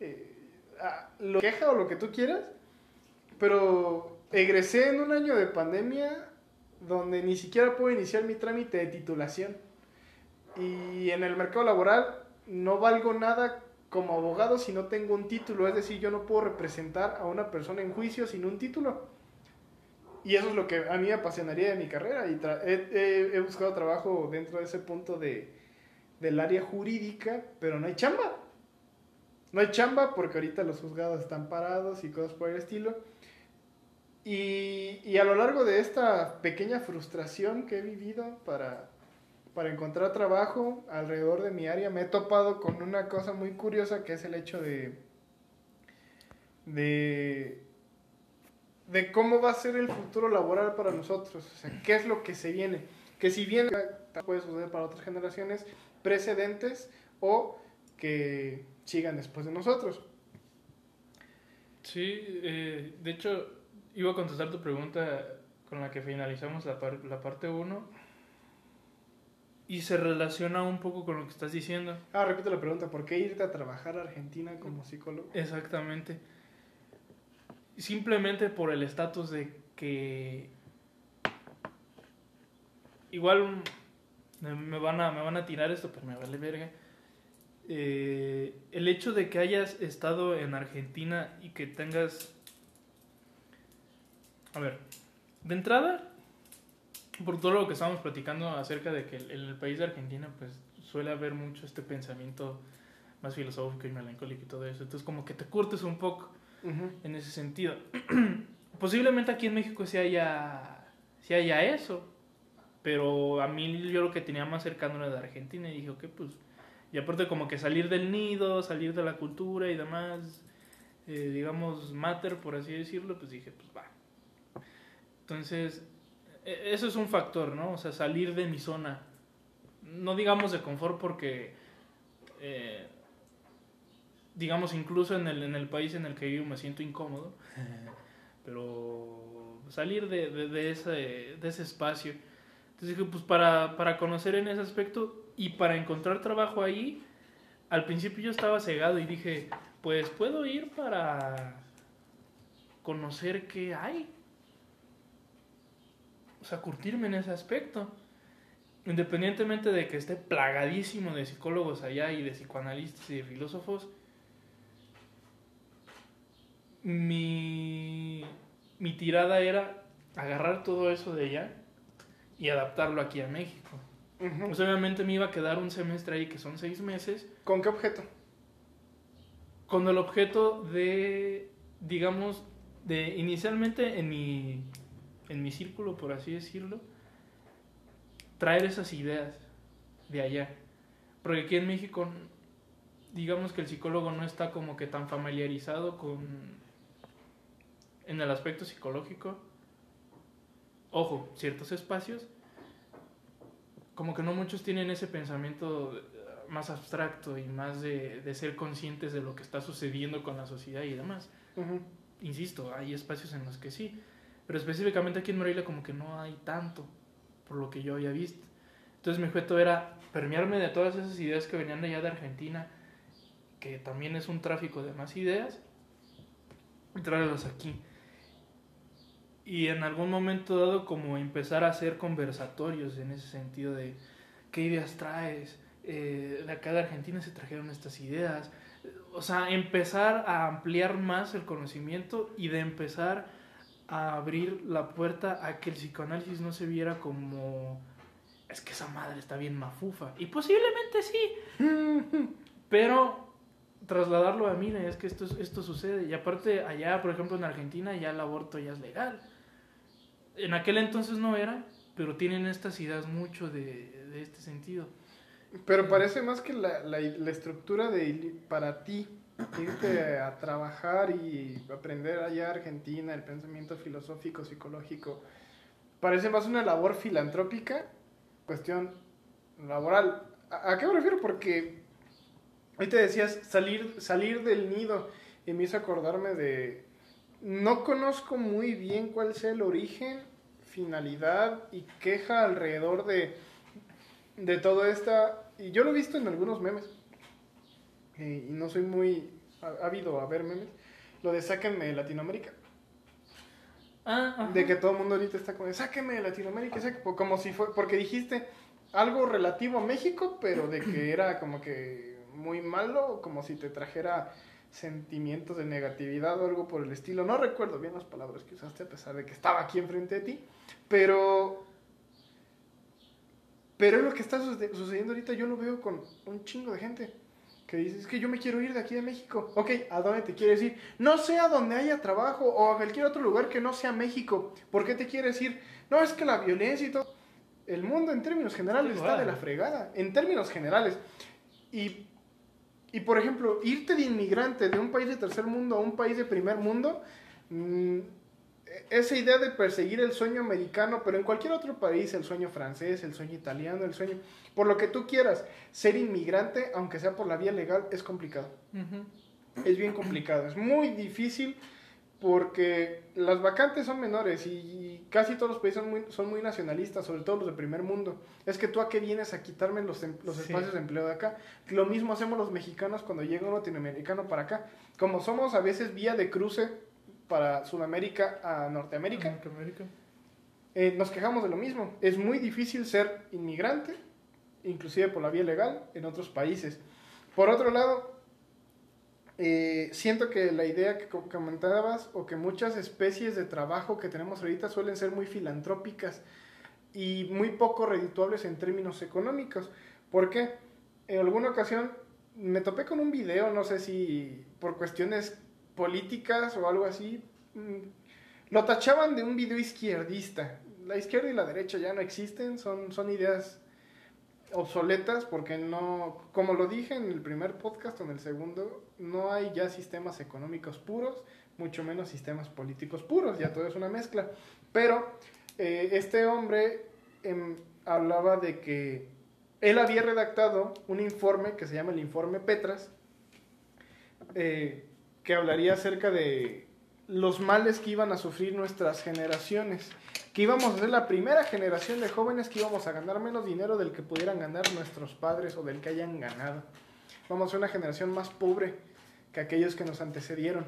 Eh, ah, lo queja o lo que tú quieras, pero egresé en un año de pandemia donde ni siquiera puedo iniciar mi trámite de titulación. Y en el mercado laboral no valgo nada como abogado si no tengo un título, es decir, yo no puedo representar a una persona en juicio sin un título. Y eso es lo que a mí me apasionaría de mi carrera y he, he, buscado trabajo dentro de ese punto de, del área jurídica, pero no hay chamba. No hay chamba porque ahorita los juzgados están parados y cosas por el estilo. Y, y a lo largo de esta pequeña frustración que he vivido para, para encontrar trabajo alrededor de mi área, me he topado con una cosa muy curiosa que es el hecho de, de de cómo va a ser el futuro laboral para nosotros, o sea, qué es lo que se viene, que si bien puede suceder para otras generaciones precedentes o que sigan después de nosotros. Sí, eh, de hecho, iba a contestar tu pregunta con la que finalizamos la, par la parte 1 y se relaciona un poco con lo que estás diciendo. Ah, repito la pregunta, ¿por qué irte a trabajar a Argentina como psicólogo? Exactamente simplemente por el estatus de que igual me van a me van a tirar esto pero me vale verga. Eh, el hecho de que hayas estado en Argentina y que tengas a ver de entrada por todo lo que estamos platicando acerca de que en el país de Argentina pues suele haber mucho este pensamiento más filosófico y melancólico y todo eso. Entonces como que te curtes un poco en ese sentido. [clears throat] Posiblemente aquí en México sí haya, sí haya eso, pero a mí yo lo que tenía más cercano era de Argentina y dije, ok, pues, y aparte como que salir del nido, salir de la cultura y demás, eh, digamos, mater, por así decirlo, pues dije, pues va. Entonces, e, eso es un factor, ¿no? O sea, salir de mi zona. No digamos de confort porque eh, digamos, incluso en el, en el país en el que vivo me siento incómodo, [laughs] pero salir de, de, de, ese, de ese espacio. Entonces dije, pues para, para conocer en ese aspecto y para encontrar trabajo ahí, al principio yo estaba cegado y dije, pues puedo ir para conocer qué hay. O sea, curtirme en ese aspecto. Independientemente de que esté plagadísimo de psicólogos allá y de psicoanalistas y de filósofos, mi, mi tirada era agarrar todo eso de allá y adaptarlo aquí a México. Pues obviamente me iba a quedar un semestre ahí que son seis meses. ¿Con qué objeto? Con el objeto de, digamos, de inicialmente en mi, en mi círculo, por así decirlo, traer esas ideas de allá. Porque aquí en México, digamos que el psicólogo no está como que tan familiarizado con en el aspecto psicológico, ojo, ciertos espacios, como que no muchos tienen ese pensamiento más abstracto y más de, de ser conscientes de lo que está sucediendo con la sociedad y demás. Insisto, hay espacios en los que sí, pero específicamente aquí en Morelia como que no hay tanto, por lo que yo había visto. Entonces mi objeto era permearme de todas esas ideas que venían de allá de Argentina, que también es un tráfico de más ideas, y traerlas aquí y en algún momento dado como empezar a hacer conversatorios en ese sentido de qué ideas traes, eh, de acá de Argentina se trajeron estas ideas, o sea, empezar a ampliar más el conocimiento y de empezar a abrir la puerta a que el psicoanálisis no se viera como es que esa madre está bien mafufa y posiblemente sí, [laughs] pero trasladarlo a mí es que esto, esto sucede y aparte allá, por ejemplo en Argentina ya el aborto ya es legal en aquel entonces no era, pero tienen estas ideas mucho de, de este sentido. Pero parece más que la, la, la, estructura de para ti, irte a trabajar y aprender allá Argentina, el pensamiento filosófico, psicológico, parece más una labor filantrópica, cuestión laboral. ¿A, a qué me refiero? Porque hoy te decías salir, salir del nido y me hizo acordarme de... No conozco muy bien cuál sea el origen, finalidad y queja alrededor de, de todo esta... Y yo lo he visto en algunos memes. eh, y no soy muy ávido a ver memes. Lo de sáquenme de Latinoamérica. Ah. De que todo el mundo ahorita está como de sáquenme de Latinoamérica. sáquenme", como si fue... Porque dijiste algo relativo a México, pero de que era como que muy malo, como si te trajera sentimientos de negatividad o algo por el estilo. No recuerdo bien las palabras que usaste a pesar de que estaba aquí enfrente de ti, pero pero es lo que está suce- sucediendo ahorita, yo lo veo con un chingo de gente que dice, es que yo me quiero ir de aquí de México. Ok, ¿a dónde te quieres ir? No sé a donde haya trabajo o a cualquier otro lugar que no sea México. ¿Por qué te quieres ir? No, es que la violencia y todo. El mundo en términos generales está de la fregada. En términos generales. Y, y por ejemplo, irte de inmigrante de un país de tercer mundo a un país de primer mundo, mm, esa idea de perseguir el sueño americano, pero en cualquier otro país, el sueño francés, el sueño italiano, el sueño, por lo que tú quieras, ser inmigrante, aunque sea por la vía legal, es complicado. Es bien complicado, es muy difícil porque las vacantes son menores y casi todos los países son muy, son muy nacionalistas, sobre todo los de primer mundo. Es que tú a qué vienes a quitarme los, em- los Sí. espacios de empleo de acá. Lo mismo hacemos los mexicanos cuando llega un latinoamericano para acá. Como somos a veces vía de cruce para Sudamérica a Norteamérica, Norteamérica. eh, nos quejamos de lo mismo. Es muy difícil ser inmigrante, inclusive por la vía legal, en otros países. Por otro lado, eh, siento que la idea que co- comentabas, o que muchas especies de trabajo que tenemos ahorita suelen ser muy filantrópicas y muy poco redituables en términos económicos. ¿Por qué? En alguna ocasión me topé con un video, no sé si por cuestiones políticas o algo así, mm, lo tachaban de un video izquierdista. La izquierda y la derecha ya no existen, son, son ideas obsoletas porque no, como lo dije en el primer podcast o en el segundo, no hay ya sistemas económicos puros, mucho menos sistemas políticos puros, ya todo es una mezcla. Pero eh, este hombre em, hablaba de que él había redactado un informe que se llama el informe Petras, eh, que hablaría acerca de los males que iban a sufrir nuestras generaciones, que íbamos a ser la primera generación de jóvenes que íbamos a ganar menos dinero del que pudieran ganar nuestros padres o del que hayan ganado. Vamos a ser una generación más pobre que aquellos que nos antecedieron.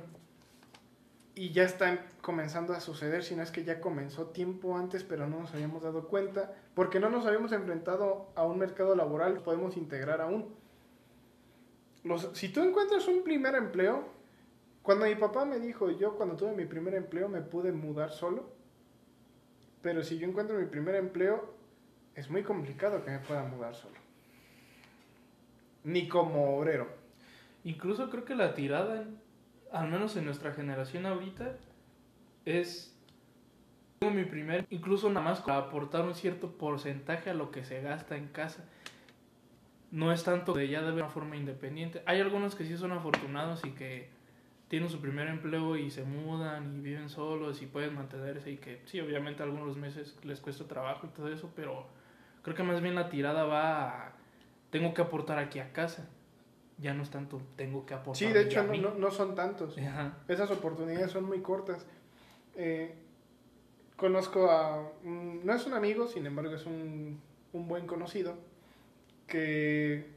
Y ya está comenzando a suceder, si no es que ya comenzó tiempo antes, pero no nos habíamos dado cuenta, porque no nos habíamos enfrentado a un mercado laboral podemos integrar aún. Si tú encuentras un primer empleo, cuando mi papá me dijo, yo cuando tuve mi primer empleo me pude mudar solo, pero si yo encuentro mi primer empleo, es muy complicado que me pueda mudar solo. Ni como obrero. Incluso creo que la tirada, al menos en nuestra generación ahorita, es tengo mi primer, incluso nada más para aportar un cierto porcentaje a lo que se gasta en casa. No es tanto de ya de una forma independiente. Hay algunos que sí son afortunados y que tienen su primer empleo y se mudan y viven solos y pueden mantenerse y que sí, obviamente algunos meses les cuesta trabajo y todo eso, pero creo que más bien la tirada va a tengo que aportar aquí a casa. Ya no es tanto tengo que aportar. Sí, de hecho no, no, no son tantos. Ajá. Esas oportunidades son muy cortas. Eh, conozco a... no es un amigo, sin embargo es un, un buen conocido, que,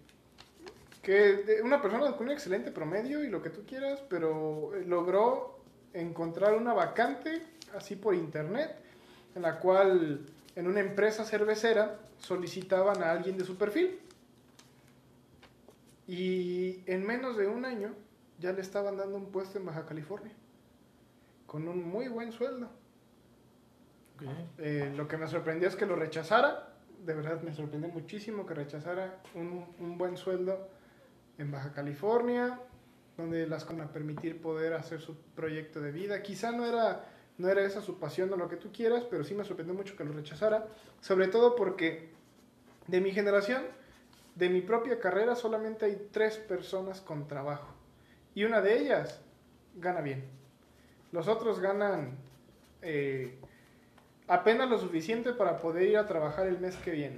que una persona con un excelente promedio y lo que tú quieras, pero eh, logró encontrar una vacante así por internet, en la cual en una empresa cervecera solicitaban a alguien de su perfil. Y en menos de un año ya le estaban dando un puesto en Baja California, con un muy buen sueldo. Eh, lo que me sorprendió es que lo rechazara, de verdad me sorprendió muchísimo que rechazara un, un buen sueldo en Baja California, donde las van a permitir poder hacer su proyecto de vida. Quizá no era, no era esa su pasión o lo que tú quieras, pero sí me sorprendió mucho que lo rechazara, sobre todo porque de mi generación, de mi propia carrera, solamente hay tres personas con trabajo. Y una de ellas gana bien. Los otros ganan eh, apenas lo suficiente para poder ir a trabajar el mes que viene.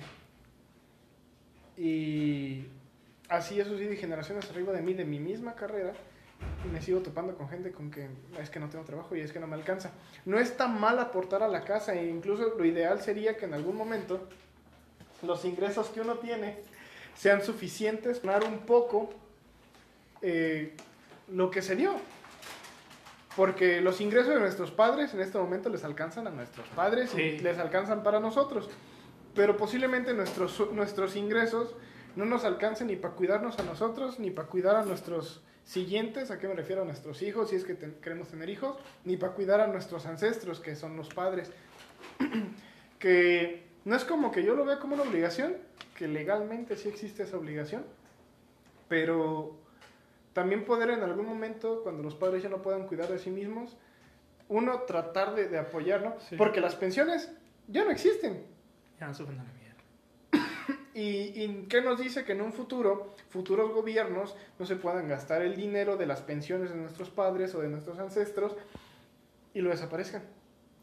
Y así eso sí, de generaciones arriba de mí, de mi misma carrera, me sigo topando con gente con que es que no tengo trabajo y es que no me alcanza. No está mal aportar a la casa e incluso lo ideal sería que en algún momento los ingresos que uno tiene sean suficientes para un poco eh, lo que se dio. Porque los ingresos de nuestros padres en este momento les alcanzan a nuestros padres y Sí. les alcanzan para nosotros. Pero posiblemente nuestros, nuestros ingresos no nos alcancen ni para cuidarnos a nosotros, ni para cuidar a nuestros siguientes, ¿a qué me refiero? A nuestros hijos, si es que queremos tener hijos, ni para cuidar a nuestros ancestros, que son los padres. [clears throat] que no es como que yo lo vea como una obligación, que legalmente sí existe esa obligación, pero también poder en algún momento, cuando los padres ya no puedan cuidar de sí mismos, uno tratar de, de apoyar, ¿no? Sí. Porque las pensiones ya no existen. Ya no suben a la mierda. ¿Y, ¿Y qué nos dice que en un futuro, futuros gobiernos no se puedan gastar el dinero de las pensiones de nuestros padres o de nuestros ancestros y lo desaparezcan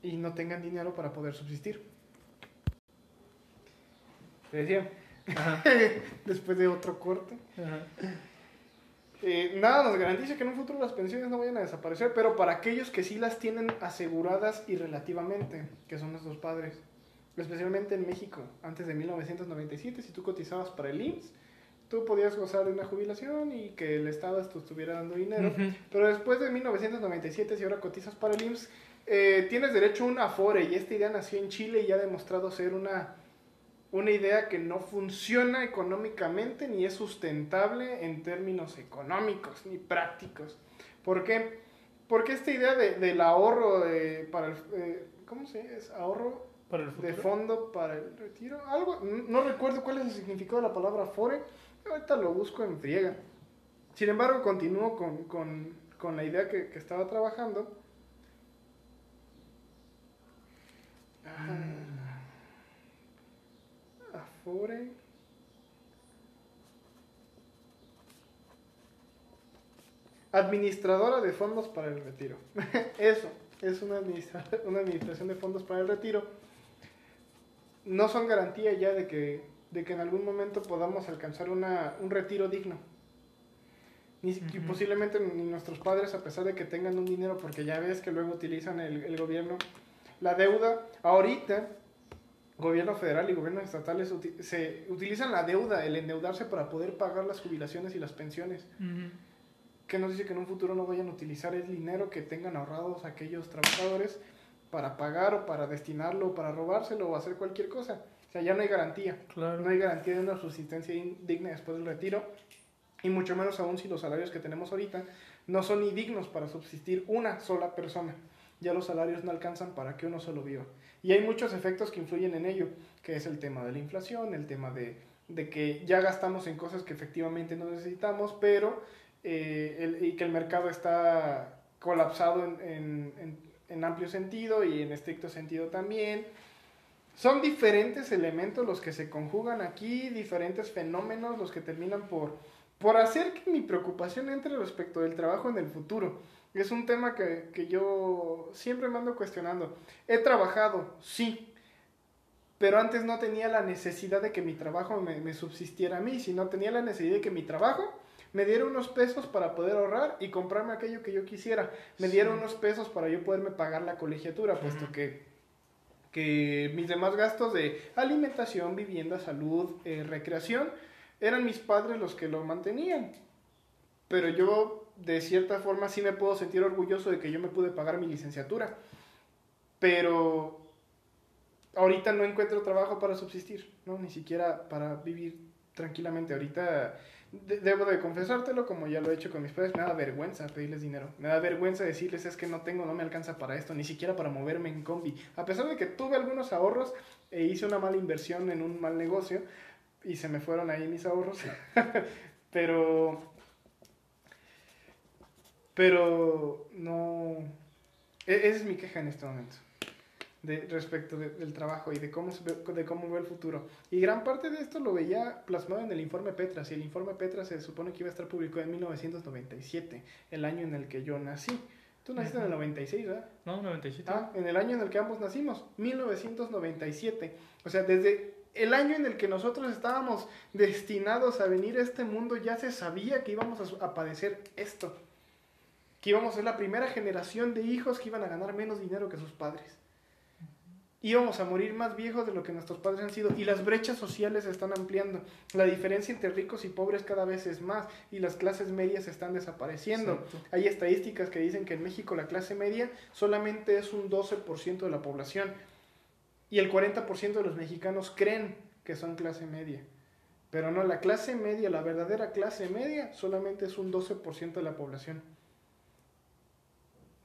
y no tengan dinero para poder subsistir? Te decía, [laughs] después de otro corte. Ajá. Eh, nada nos garantiza que en un futuro las pensiones no vayan a desaparecer, pero para aquellos que sí las tienen aseguradas y relativamente, que son nuestros padres, especialmente en México, antes de 1997, si tú cotizabas para el IMSS, tú podías gozar de una jubilación y que el Estado te estuviera dando dinero, Ujú. pero después de 1997, si ahora cotizas para el IMSS, eh, tienes derecho a un Afore y esta idea nació en Chile y ha demostrado ser una, una idea que no funciona económicamente ni es sustentable en términos económicos ni prácticos. ¿Por qué? Porque esta idea de- del ahorro eh, para el... eh, ¿Cómo se llama? ¿Es ahorro Para el futuro. de fondo para el retiro? Algo, no recuerdo cuál es el significado de la palabra Afore, ahorita lo busco en friega. Sin embargo, continúo con, con- con la idea que, que estaba trabajando. Ah, Afore. Administradora de fondos para el retiro. [laughs] Eso, es una, administra- una administración de fondos para el retiro. No son garantía ya de que, de que en algún momento podamos alcanzar una, un retiro digno. Ni, posiblemente ni nuestros padres, a pesar de que tengan un dinero, porque ya ves que luego utilizan el, el gobierno, la deuda. Ahorita, gobierno federal y gobiernos estatales se utilizan la deuda, el endeudarse para poder pagar las jubilaciones y las pensiones. Ujú. que nos dice que en un futuro no vayan a utilizar el dinero que tengan ahorrados aquellos trabajadores para pagar o para destinarlo o para robárselo o hacer cualquier cosa. O sea, ya no hay garantía. Claro. No hay garantía de una subsistencia digna después del retiro. Y mucho menos aún si los salarios que tenemos ahorita no son ni dignos para subsistir una sola persona. Ya los salarios no alcanzan para que uno solo viva. Y hay muchos efectos que influyen en ello, que es el tema de la inflación, el tema de, de que ya gastamos en cosas que efectivamente no necesitamos, pero eh, el- y que el mercado está colapsado en, en- en- en amplio sentido y en estricto sentido también. Son diferentes elementos los que se conjugan aquí, diferentes fenómenos los que terminan por, por hacer que mi preocupación entre respecto del trabajo en el futuro. Es un tema que, que yo siempre me ando cuestionando. He trabajado, sí, pero antes no tenía la necesidad de que mi trabajo me, me subsistiera a mí, sino tenía la necesidad de que mi trabajo me diera unos pesos para poder ahorrar y comprarme aquello que yo quisiera. Me diera Sí. unos pesos para yo poderme pagar la colegiatura, puesto que, que mis demás gastos de alimentación, vivienda, salud, eh, recreación, eran mis padres los que lo mantenían. Pero yo, de cierta forma, sí me puedo sentir orgulloso de que yo me pude pagar mi licenciatura. Pero ahorita no encuentro trabajo para subsistir, ¿no? Ni siquiera para vivir tranquilamente. Ahorita de- debo de confesártelo, como ya lo he hecho con mis padres, me da vergüenza pedirles dinero. Me da vergüenza decirles es que no tengo, no me alcanza para esto, ni siquiera para moverme en combi. A pesar de que tuve algunos ahorros e hice una mala inversión en un mal negocio y se me fueron ahí mis ahorros. [laughs] pero pero no e- esa es mi queja en este momento de respecto de- del trabajo y de cómo se ve, de cómo ve el futuro. Y gran parte de esto lo veía plasmado en el informe Petras y el informe Petras se supone que iba a estar publicado en 1997, el año en el que yo nací. Tú naciste en el Ujú. 96, ¿verdad? No, 97. Ah, en el año en el que ambos nacimos, 1997. O sea, desde el año en el que nosotros estábamos destinados a venir a este mundo, ya se sabía que íbamos a, a padecer esto. que íbamos a ser la primera generación de hijos que iban a ganar menos dinero que sus padres. Íbamos a morir más viejos de lo que nuestros padres han sido y las brechas sociales se están ampliando. La diferencia entre ricos y pobres cada vez es más y las clases medias están desapareciendo. Exacto. Hay estadísticas que dicen que en México la clase media solamente es un 12% de la población y el 40% de los mexicanos creen que son clase media. Pero no, la clase media, la verdadera clase media, solamente es un 12% de la población.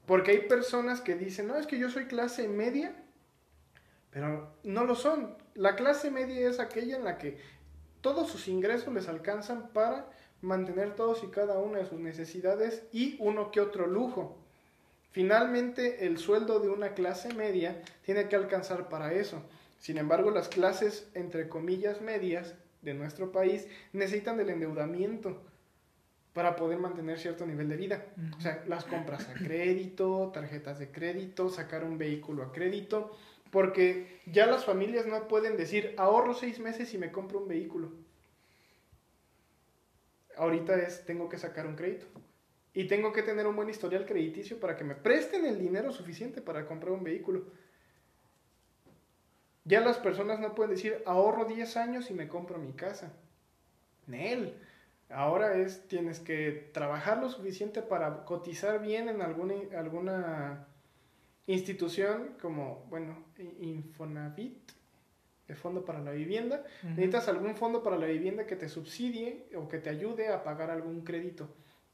Porque hay personas que dicen, no, es que yo soy clase media, pero no lo son. La clase media es aquella en la que todos sus ingresos les alcanzan para mantener todos y cada una de sus necesidades y uno que otro lujo. Finalmente, el sueldo de una clase media tiene que alcanzar para eso. Sin embargo, las clases, entre comillas, medias de nuestro país necesitan del endeudamiento para poder mantener cierto nivel de vida. O sea, las compras a crédito, tarjetas de crédito, sacar un vehículo a crédito, porque ya las familias no pueden decir, ahorro seis meses y me compro un vehículo. Ahorita es, tengo que sacar un crédito. Y tengo que tener un buen historial crediticio para que me presten el dinero suficiente para comprar un vehículo. Ya las personas no pueden decir, ahorro 10 años y me compro mi casa. Nel. Ahora es, tienes que trabajar lo suficiente para cotizar bien en alguna, alguna institución como, bueno, Infonavit, el Fondo para la Vivienda. Necesitas algún fondo para la vivienda que te subsidie o que te ayude a pagar algún crédito.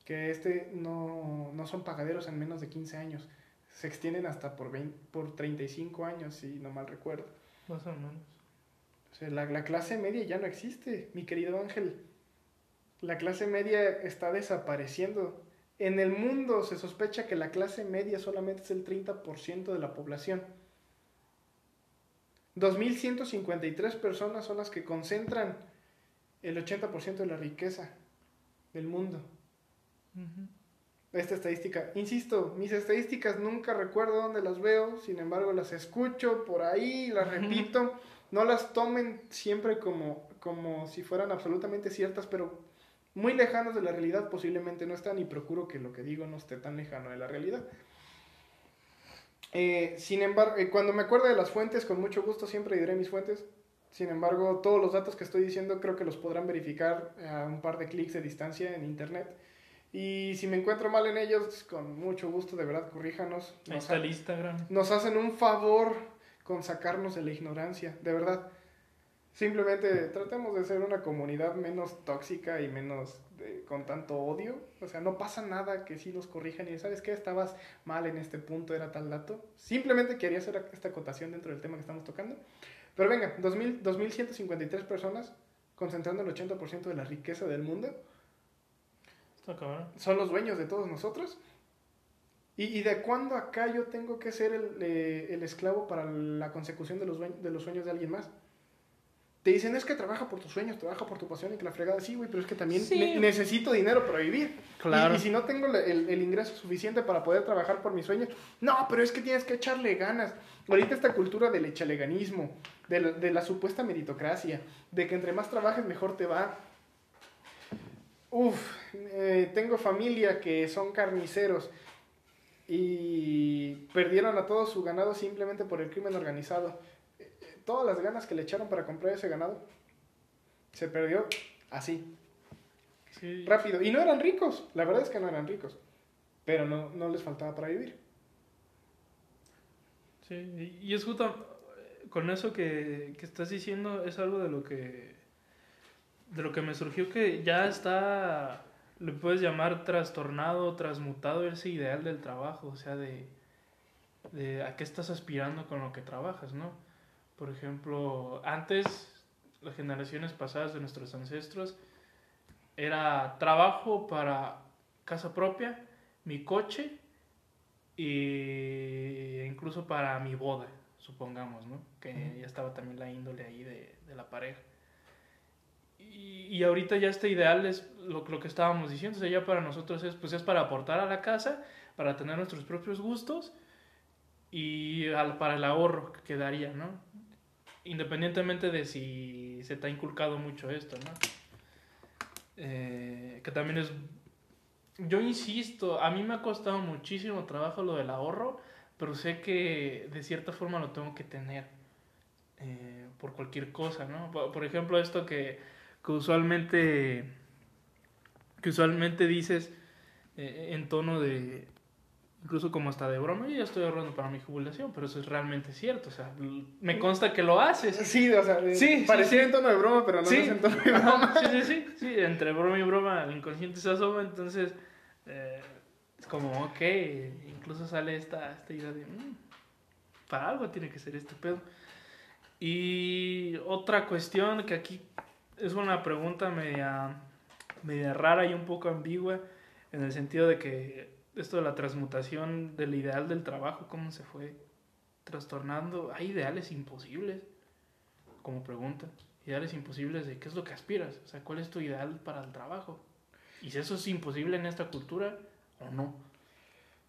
Que este no, no son pagaderos en menos de 15 años. Se extienden hasta por, 20 por 35 años, si no mal recuerdo. Más o menos. O sea, la, la clase media ya no existe, mi querido Ángel. La clase media está desapareciendo. En el mundo se sospecha que la clase media solamente es el 30% de la población. 2.153 personas son las que concentran el 80% de la riqueza del mundo. Esta estadística, insisto, mis estadísticas nunca recuerdo dónde las veo, sin embargo las escucho por ahí, las repito, no las tomen siempre como, como si fueran absolutamente ciertas, pero muy lejanas de la realidad posiblemente no están y procuro que lo que digo no esté tan lejano de la realidad. Eh, sin embargo, eh, cuando me acuerdo de las fuentes, con mucho gusto siempre diré mis fuentes. Sin embargo, todos los datos que estoy diciendo creo que los podrán verificar a un par de clics de distancia en internet. Y si me encuentro mal en ellos, con mucho gusto, de verdad, corríjanos. Ahí está ha- el Instagram. nos hacen un favor con sacarnos de la ignorancia, de verdad. Simplemente tratemos de ser una comunidad menos tóxica y menos de- con tanto odio. O sea, no pasa nada que si nos corrijan y sabes que estabas mal en este punto, era tal dato. Simplemente quería hacer esta acotación dentro del tema que estamos tocando. Pero venga, 2000, 2.153 personas concentrando el 80% de la riqueza del mundo son los dueños de todos nosotros. ¿Y, y de cuándo acá yo tengo que ser el, eh, el esclavo para la consecución de los, de los sueños de alguien más? Te dicen, es que trabaja por tus sueños, trabaja por tu pasión y que la fregada, sí, güey, pero es que también Sí. ne- necesito dinero para vivir. Claro. Y, y si no tengo el, el ingreso suficiente para poder trabajar por mis sueños, no, pero es que tienes que echarle ganas. Ahorita esta cultura del echaleganismo, de la, de la supuesta meritocracia, de que entre más trabajes mejor te va. Uf, eh, tengo familia que son carniceros y perdieron a todo su ganado simplemente por el crimen organizado. Todas las ganas que le echaron para comprar ese ganado se perdió así, Sí. rápido. Y no eran ricos, la verdad es que no eran ricos, pero no, no les faltaba para vivir. Sí, y- y es justo eh, con eso que, que estás diciendo, es algo de lo que de lo que me surgió que ya está, le puedes llamar trastornado, transmutado ese ideal del trabajo, o sea, de, de a qué estás aspirando con lo que trabajas, ¿no? Por ejemplo, antes, las generaciones pasadas de nuestros ancestros, era trabajo para casa propia, mi coche y incluso para mi boda, supongamos, ¿no? Que ya estaba también la índole ahí de, de la pareja. Y, y ahorita ya este ideal es lo, lo que estábamos diciendo, o sea, ya para nosotros es, pues es para aportar a la casa, para tener nuestros propios gustos y al- para el ahorro que quedaría, ¿no? Independientemente de si se te ha inculcado mucho esto, ¿no? Eh, que también es yo insisto, a mí me ha costado muchísimo trabajo lo del ahorro, pero sé que de cierta forma lo tengo que tener eh, por cualquier cosa, ¿no? Por, ejemplo, esto que, que usualmente que usualmente dices eh, en tono de incluso como hasta de broma, yo ya estoy ahorrando para mi jubilación, pero eso es realmente cierto, o sea, me consta que lo haces. Sí, o sea, Sí, parecía sí. en tono de broma, pero no Sí. es en tono de Ajá, broma. sí, sí, sí, sí, entre broma y broma el inconsciente se asoma, entonces eh, es como, ok, incluso sale esta, esta idea de, "Mm, para algo tiene que ser este pedo. Y otra cuestión que aquí es una pregunta media, media rara y un poco ambigua, en el sentido de que esto de la transmutación del ideal del trabajo, ¿cómo se fue trastornando? ¿Hay ideales imposibles? Como pregunta. Ideales imposibles de qué es lo que aspiras, o sea, cuál es tu ideal para el trabajo. Y si eso es imposible en esta cultura o no.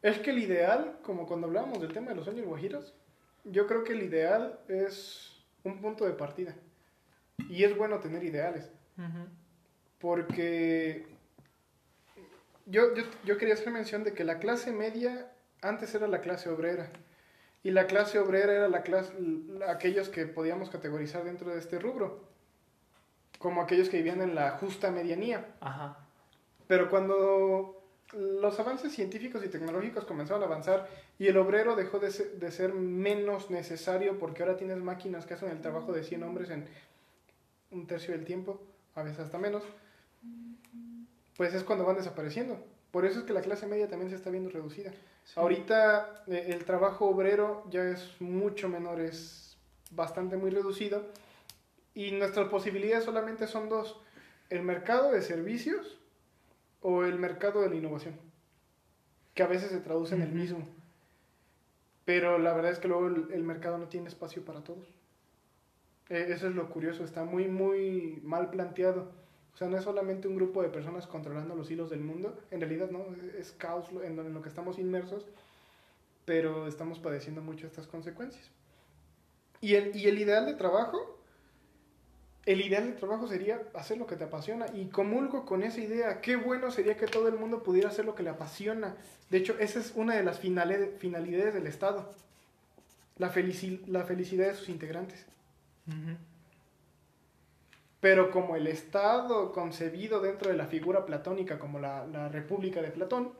Es que el ideal, como cuando hablábamos del tema de los sueños guajiros, yo creo que el ideal es un punto de partida. Y es bueno tener ideales. Porque yo, yo, yo quería hacer mención de que la clase media antes era la clase obrera. Y la clase obrera era la clase, la- aquellos que podíamos categorizar dentro de este rubro. Como aquellos que vivían en la justa medianía. Ajá. Pero cuando los avances científicos y tecnológicos comenzaron a avanzar y el obrero dejó de ser, de ser menos necesario porque ahora tienes máquinas que hacen el trabajo de 100 hombres en un tercio del tiempo, a veces hasta menos, pues es cuando van desapareciendo. Por eso es que la clase media también se está viendo reducida. Ahorita eh, el trabajo obrero ya es mucho menor, es bastante muy reducido y nuestras posibilidades solamente son dos, el mercado de servicios o el mercado de la innovación, que a veces se traduce en el mismo. Pero la verdad es que luego el, el mercado no tiene espacio para todos. Eh, eso es lo curioso, está muy, muy mal planteado. O sea, no es solamente un grupo de personas controlando los hilos del mundo, en realidad no, es caos en en lo que estamos inmersos, pero estamos padeciendo mucho estas consecuencias. Y el, y el ideal de trabajo, el ideal de trabajo sería hacer lo que te apasiona y comulgo con esa idea. Qué bueno sería que todo el mundo pudiera hacer lo que le apasiona. De hecho, esa es una de las finale- finalidades del Estado. La, felici- la felicidad de sus integrantes. Ujú. Pero como el Estado concebido dentro de la figura platónica como la, la República de Platón,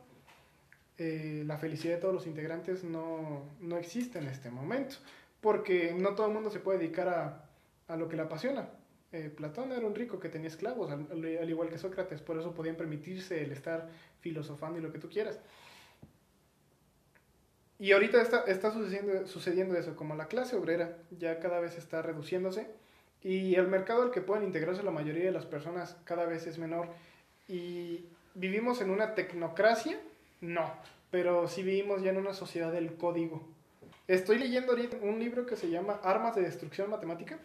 eh, la felicidad de todos los integrantes no, no existe en este momento, porque no todo el mundo se puede dedicar a, a lo que le apasiona. Eh, Platón era un rico que tenía esclavos, al, al- al igual que Sócrates, por eso podían permitirse el estar filosofando y lo que tú quieras. Y ahorita está, está sucediendo, sucediendo eso, como la clase obrera ya cada vez está reduciéndose y el mercado al que pueden integrarse la mayoría de las personas cada vez es menor. Y vivimos en una tecnocracia, no, pero sí vivimos ya en una sociedad del código. Estoy leyendo ahorita un libro que se llama Armas de Destrucción Matemática.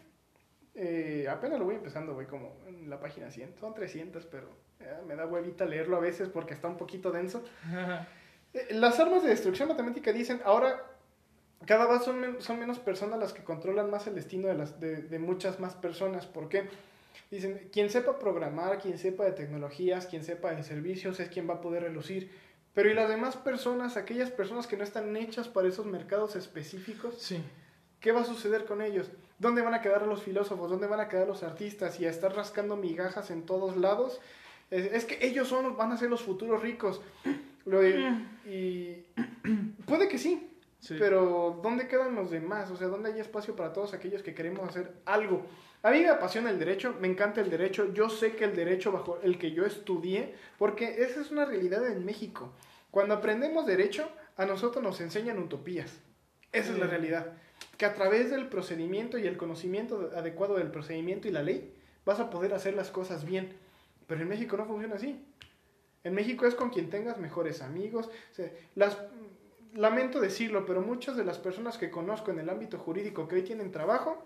Eh, apenas lo voy empezando, voy como en la página 100. Son 300, pero eh, me da huevita leerlo a veces porque está un poquito denso. [laughs] Eh, Las armas de destrucción matemática dicen, ahora cada vez son, son menos personas las que controlan más el destino de, las, de, de muchas más personas. ¿Por qué? Dicen, quien sepa programar, quien sepa de tecnologías, quien sepa de servicios, es quien va a poder relucir. Pero ¿y las demás personas, aquellas personas que no están hechas para esos mercados específicos? Sí. ¿Qué va a suceder con ellos? ¿Dónde van a quedar los filósofos? ¿Dónde van a quedar los artistas? Y a estar rascando migajas en todos lados. Es, es que ellos son, van a ser los futuros ricos. Lo- y puede que sí, Sí. pero ¿dónde quedan los demás? O sea, ¿dónde hay espacio para todos aquellos que queremos hacer algo? A mí me apasiona el derecho, me encanta el derecho. Yo sé que el derecho bajo el que yo estudié, porque esa es una realidad en México. Cuando aprendemos derecho, a nosotros nos enseñan utopías. Esa es la Sí. realidad. Que a través del procedimiento y el conocimiento adecuado del procedimiento y la ley, vas a poder hacer las cosas bien. Pero en México no funciona así. En México es con quien tengas mejores amigos. O sea, las, lamento decirlo, pero muchas de las personas que conozco en el ámbito jurídico que hoy tienen trabajo,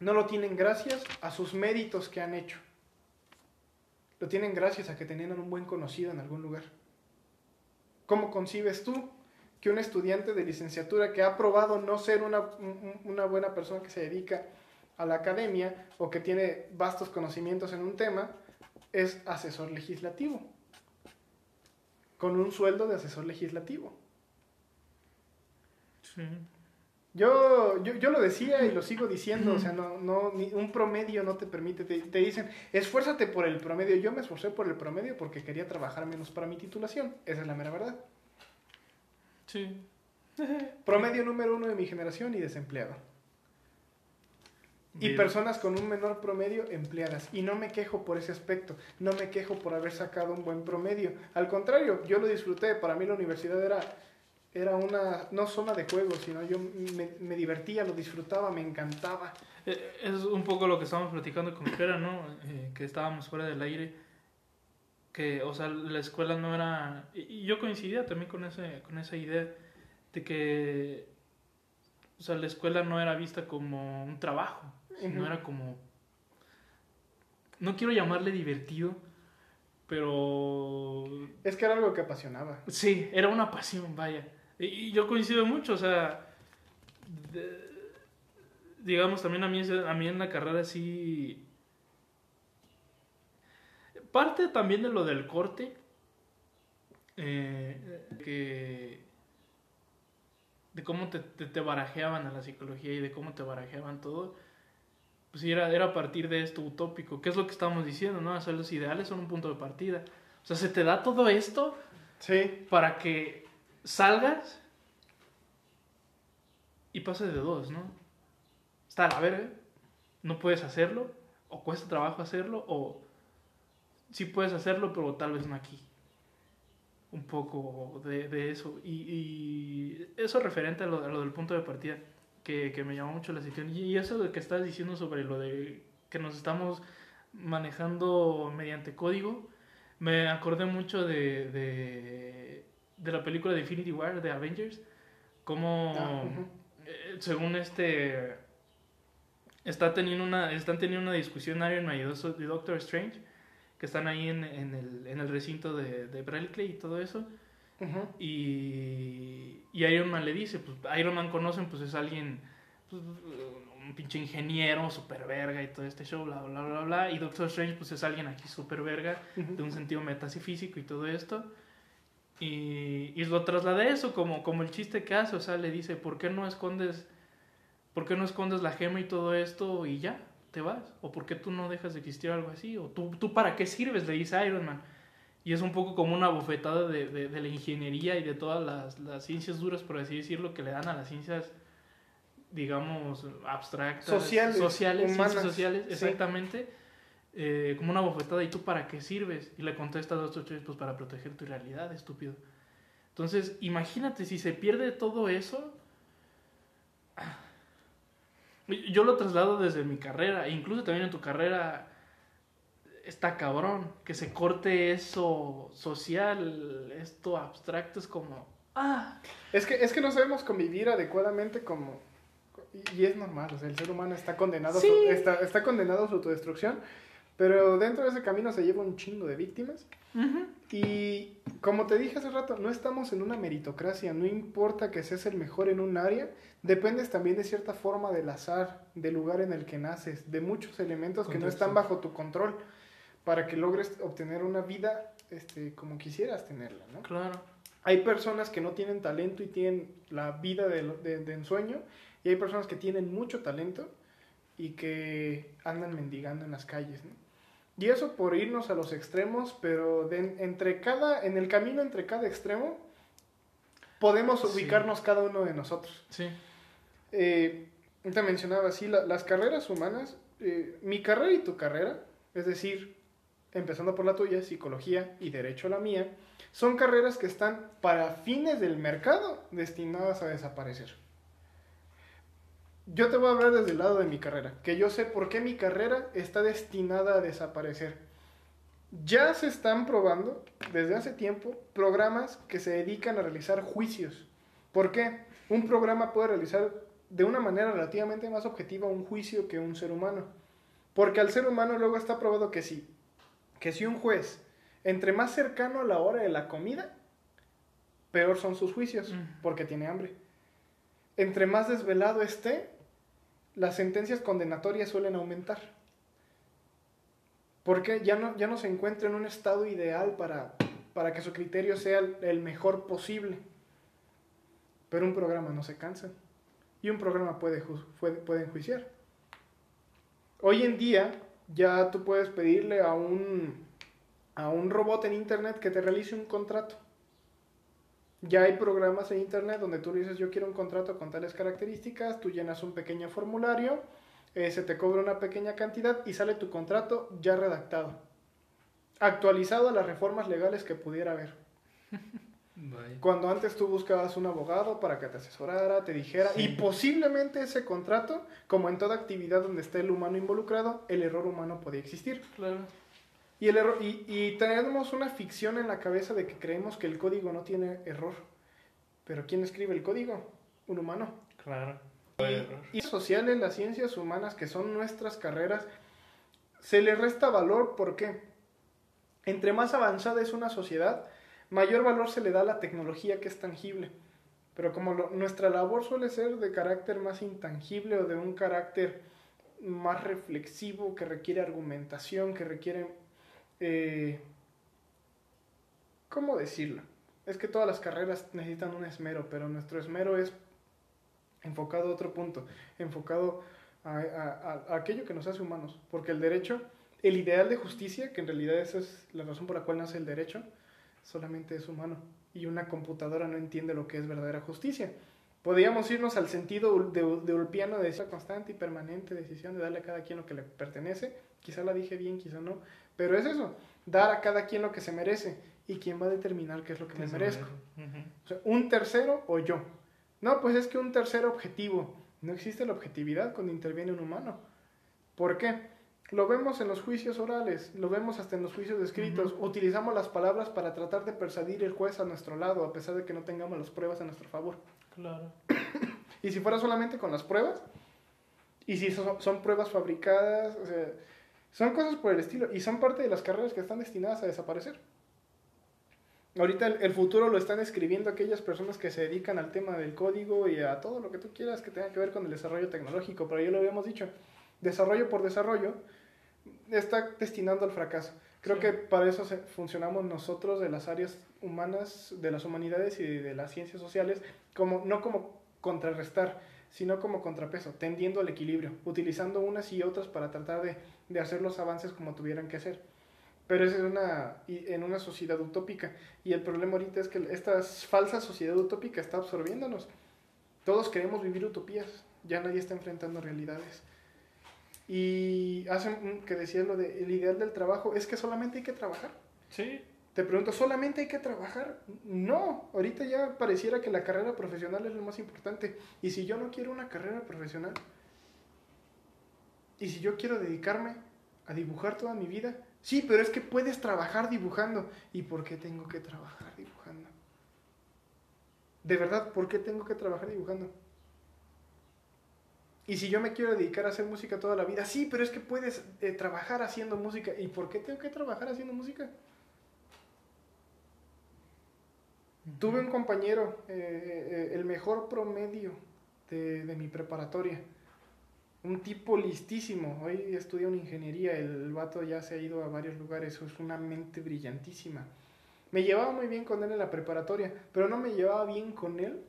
no lo tienen gracias a sus méritos que han hecho. Lo tienen gracias a que tenían un buen conocido en algún lugar. ¿Cómo concibes tú que un estudiante de licenciatura que ha probado no ser una, un- una buena persona que se dedica a la academia o que tiene vastos conocimientos en un tema, es asesor legislativo? con un sueldo de asesor legislativo. Sí. Yo, yo, yo lo decía y lo sigo diciendo, o sea, no, no, ni un promedio no te permite, te, te dicen, esfuérzate por el promedio. Yo me esforcé por el promedio porque quería trabajar menos para mi titulación, esa es la mera verdad. Sí. [laughs] Promedio número uno de mi generación y desempleado. Y personas con un menor promedio empleadas. Y no me quejo por ese aspecto, no me quejo por haber sacado un buen promedio. Al contrario, yo lo disfruté, para mí la universidad era, era una, no zona de juego, sino yo me, me divertía, lo disfrutaba, me encantaba. Eh, Es un poco lo que estábamos platicando con Jera, ¿no? Eh, que estábamos fuera del aire. Que, o sea, la escuela no era... Y yo coincidía también con, ese, con esa idea de que, o sea, la escuela no era vista como un trabajo, sino era como... No quiero llamarle divertido, pero Es que era algo que apasionaba. Sí, era una pasión, vaya. Y, yo coincido mucho, o sea, de- digamos, también a mí, a mí en la carrera sí... Parte también de lo del corte, eh, que... de cómo te, te, te barajeaban a la psicología y de cómo te barajeaban todo, pues era, era a partir de esto utópico, que es lo que estábamos diciendo, ¿no? O sea, los ideales son un punto de partida. O sea, se te da todo esto Sí, para que salgas y pases de dos, ¿no? Está a la verga, no puedes hacerlo, o cuesta trabajo hacerlo, o sí puedes hacerlo, pero tal vez no aquí. Un poco de, de eso. Y, y eso referente a lo, a lo del punto de partida, que, que me llamó mucho la atención. Y eso de que estás diciendo sobre lo de que nos estamos manejando mediante código, me acordé mucho de, de, de la película de Infinity War de Avengers, como Ah, eh, según este está teniendo una están teniendo una discusión Iron Man y Doctor Strange que están ahí en, en el, en el recinto de, de Berkeley y todo eso y, y Iron Man le dice, pues Iron Man conocen, pues es alguien, pues, un pinche ingeniero, super verga y todo este show, bla, bla, bla, bla. Y Doctor Strange, pues es alguien aquí super verga, de un sentido metafísico y todo esto. Y, y lo trasladé eso como, como el chiste que hace, o sea, le dice, ¿por qué no escondes, por qué no escondes la gema y todo esto y ya, te vas? ¿O por qué tú no dejas de existir algo así? ¿O tú, tú para qué sirves? Le dice Iron Man. Y es un poco como una bofetada de, de, de la ingeniería y de todas las, las ciencias duras, por así decirlo, que le dan a las ciencias, digamos, abstractas. Sociales, Sociales, ciencias humanas, sociales, sí. Eh, como una bofetada, ¿y tú para qué sirves? Y le contesta a ocho pues para proteger tu realidad, estúpido. Entonces, imagínate si se pierde todo eso. [sighs] Yo lo traslado desde mi carrera, e incluso también en tu carrera está cabrón, que se corte eso social, esto abstracto es como, ah, Es que, es que no sabemos convivir adecuadamente como... Y es normal, o sea, el ser humano está condenado, a su- Sí. está, está condenado a su autodestrucción, pero dentro de ese camino se lleva un chingo de víctimas. Y como te dije hace rato, no estamos en una meritocracia, no importa que seas el mejor en un área, dependes también de cierta forma del azar, del lugar en el que naces, de muchos elementos que no están bajo tu control para que logres obtener una vida este, como quisieras tenerla, ¿no? claro, Hay personas que no tienen talento y tienen la vida de, de- de ensueño, y hay personas que tienen mucho talento y que andan mendigando en las calles, ¿no? Y eso por irnos a los extremos, pero de- entre cada, en el camino entre cada extremo, podemos Sí. ubicarnos cada uno de nosotros. sí, Eh, te mencionaba así, la- las carreras humanas, eh, mi carrera y tu carrera, es decir, empezando por la tuya, psicología y derecho la mía, son carreras que están para fines del mercado destinadas a desaparecer. Yo te voy a hablar desde el lado de mi carrera, que yo sé por qué mi carrera está destinada a desaparecer. Ya se están probando desde hace tiempo programas que se dedican a realizar juicios. ¿Por qué? Un programa puede realizar de una manera relativamente más objetiva un juicio que un ser humano. Porque al ser humano luego está probado que sí, que si un juez, entre más cercano a la hora de la comida, peor son sus juicios, porque tiene hambre. Entre más desvelado esté, las sentencias condenatorias suelen aumentar. Porque ya no, ya no se encuentra en un estado ideal para para que su criterio sea el- mejor posible. Pero un programa no se cansa. Y un programa puede, puede, puede enjuiciar. Hoy en día ya tú puedes pedirle a un, a un robot en internet que te realice un contrato. Ya hay programas en internet donde tú dices yo quiero un contrato con tales características, tú llenas un pequeño formulario, eh, se te cobra una pequeña cantidad y sale tu contrato ya redactado. Actualizado a las reformas legales que pudiera haber. [laughs] Vaya. Cuando antes tú buscabas un abogado para que te asesorara, te dijera, Sí. y posiblemente ese contrato, como en toda actividad donde esté el humano involucrado, el error humano podía existir. Claro. Y, el error, y, y tenemos una ficción en la cabeza de que creemos que el código no tiene error. Pero ¿quién escribe el código? Un humano. Claro. Y, y sociales, las ciencias humanas, que son nuestras carreras, se le resta valor porque entre más avanzada es una sociedad, mayor valor se le da a la tecnología que es tangible. Pero como lo- nuestra labor suele ser de carácter más intangible o de un carácter más reflexivo, que requiere argumentación, que requiere... eh, ¿Cómo decirlo? Es que todas las carreras necesitan un esmero, pero nuestro esmero es enfocado a otro punto, enfocado a, aquello que nos hace humanos. Porque el derecho, el ideal de justicia, que en realidad esa es la razón por la cual nace el derecho, solamente es humano. Y una computadora no entiende lo que es verdadera justicia. Podríamos irnos al sentido de, de Ulpiano de esa constante y permanente decisión de darle a cada quien lo que le pertenece. Quizá la dije bien, quizá no. Pero es eso, dar a cada quien lo que se merece. ¿Y quién va a determinar qué es lo que me merezco? Ujú. O sea, un tercero o yo. No, pues es que un tercer objetivo. No existe la objetividad cuando interviene un humano. ¿Por qué? Lo vemos en los juicios orales, lo vemos hasta en los juicios escritos. Utilizamos las palabras para tratar de persuadir el juez a nuestro lado, a pesar de que no tengamos las pruebas a nuestro favor. Claro. [coughs] Y si fuera solamente con las pruebas, y si son, son pruebas fabricadas, o sea, son cosas por el estilo, y son parte de las carreras que están destinadas a desaparecer. Ahorita el, el futuro lo están escribiendo aquellas personas que se dedican al tema del código y a todo lo que tú quieras que tenga que ver con el desarrollo tecnológico, pero ya lo habíamos dicho, desarrollo por desarrollo está destinando al fracaso. Creo Sí. que para eso funcionamos nosotros de las áreas humanas, de las humanidades y de las ciencias sociales, como, no como contrarrestar, sino como contrapeso, tendiendo al equilibrio, utilizando unas y otras para tratar de, de hacer los avances como tuvieran que hacer. Pero es en una, en una sociedad utópica. Y el problema ahorita es que esta falsa sociedad utópica está absorbiéndonos. Todos queremos vivir utopías, ya nadie está enfrentando realidades. Y hace un- que decía lo de el ideal del trabajo, es que solamente hay que trabajar. Sí. Te pregunto, ¿solamente hay que trabajar? No, ahorita ya pareciera que la carrera profesional es lo más importante. Y si yo no quiero una carrera profesional, y si yo quiero dedicarme a dibujar toda mi vida, sí, pero es que puedes trabajar dibujando. ¿Y por qué tengo que trabajar dibujando? De verdad, ¿por qué tengo que trabajar dibujando? Y si yo me quiero dedicar a hacer música toda la vida, sí, pero es que puedes eh, trabajar haciendo música. ¿Y por qué tengo que trabajar haciendo música? Tuve un compañero, eh, eh, el mejor promedio de, de mi preparatoria. Un tipo listísimo. Hoy estudia una ingeniería. El vato ya se ha ido a varios lugares. Es una mente brillantísima. Me llevaba muy bien con él en la preparatoria, pero no me llevaba bien con él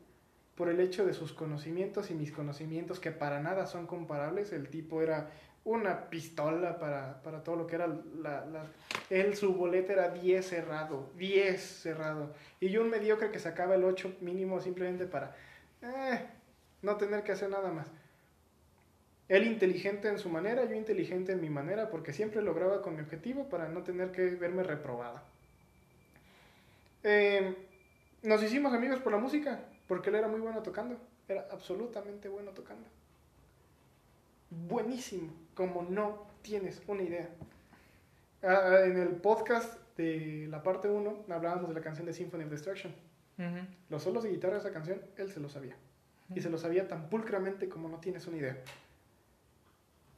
por el hecho de sus conocimientos y mis conocimientos, que para nada son comparables. El tipo era una pistola para, para todo lo que era la, la- Él, su boleta era 10 cerrado, 10 cerrado. Y yo un mediocre que sacaba el 8 mínimo simplemente para eh, no tener que hacer nada más. Él inteligente en su manera, yo inteligente en mi manera, porque siempre lograba con mi objetivo para no tener que verme reprobado. Eh, nos hicimos amigos por la música, porque él era muy bueno tocando. Era absolutamente bueno tocando. Buenísimo, como no tienes una idea. Ah, en el podcast de la parte 1 hablábamos de la canción de Symphony of Destruction. Los solos de guitarra de esa canción, él se lo sabía. Y se lo sabía tan pulcramente como no tienes una idea.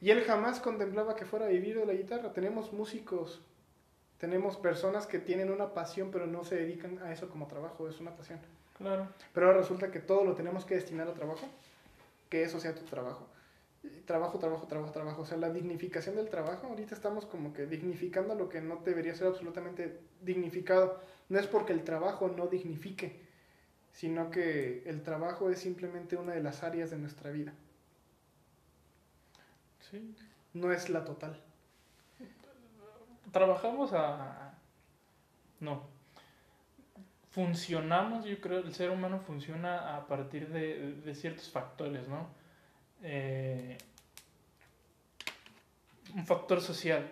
Y él jamás contemplaba que fuera a vivir de la guitarra. Tenemos músicos, tenemos personas que tienen una pasión, pero no se dedican a eso como trabajo, es una pasión. Claro. Pero ahora resulta que todo lo tenemos que destinar a trabajo, que eso sea tu trabajo. Trabajo, trabajo, trabajo, trabajo. O sea, la dignificación del trabajo, ahorita estamos como que dignificando lo que no debería ser absolutamente dignificado. No es porque el trabajo no dignifique, sino que el trabajo es simplemente una de las áreas de nuestra vida. Sí. No es la total. Trabajamos a... No. Funcionamos, yo creo, el ser humano funciona a partir de, de ciertos factores, ¿no? Eh, un factor social.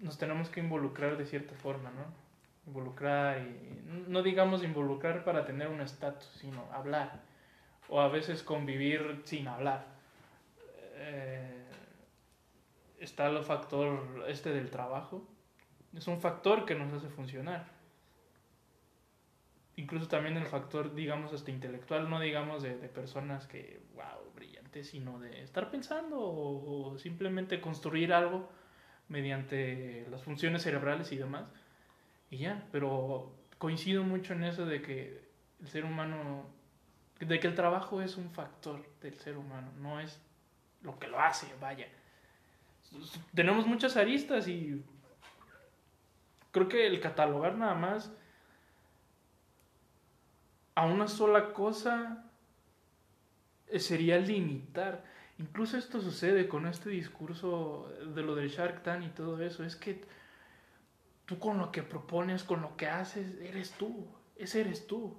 Nos tenemos que involucrar de cierta forma, ¿no? Involucrar y no digamos involucrar para tener un estatus, sino hablar. O a veces convivir sin hablar. Eh, está el factor este del trabajo. Es un factor que nos hace funcionar. Incluso también el factor, digamos, hasta intelectual, no digamos de, de personas que, wow, brillantes, sino de estar pensando o, o simplemente construir algo mediante las funciones cerebrales y demás. Y ya, pero coincido mucho en eso de que el ser humano, de que el trabajo es un factor del ser humano, no es lo que lo hace, vaya. Tenemos muchas aristas y creo que el catalogar nada más a una sola cosa sería limitar. Incluso esto sucede con este discurso de lo del Shark Tank y todo eso. Es que tú con lo que propones, con lo que haces, eres tú. Ese eres tú.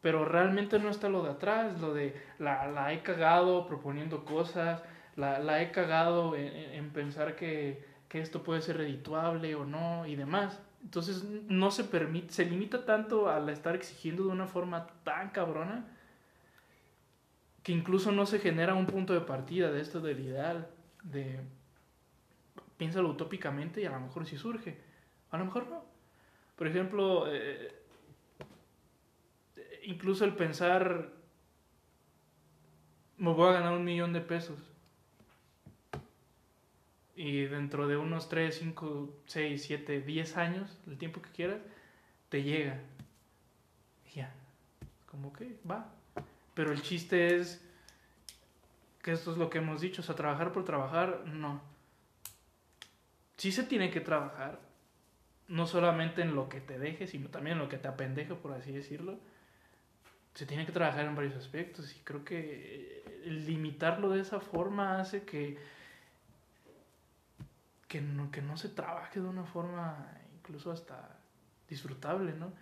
Pero realmente no está lo de atrás, lo de la, he cagado proponiendo cosas, la, he cagado en, en pensar que, que, esto puede ser redituable o no y demás. Entonces no se permite, se limita tanto al estar exigiendo de una forma tan cabrona que incluso no se genera un punto de partida de esto del ideal, de piénsalo utópicamente y a lo mejor sí surge, a lo mejor no. Por ejemplo, eh, incluso el pensar, me voy a ganar un millón de pesos y dentro de unos 3, 5, 6, 7, 10 años, el tiempo que quieras, te llega. Y ya, como que va. Pero el chiste es que esto es lo que hemos dicho, o sea, trabajar por trabajar, no. Sí se tiene que trabajar, no solamente en lo que te deje, sino también en lo que te apendeje, por así decirlo. Se tiene que trabajar en varios aspectos y creo que limitarlo de esa forma hace que que no, que no se trabaje de una forma incluso hasta disfrutable, ¿no?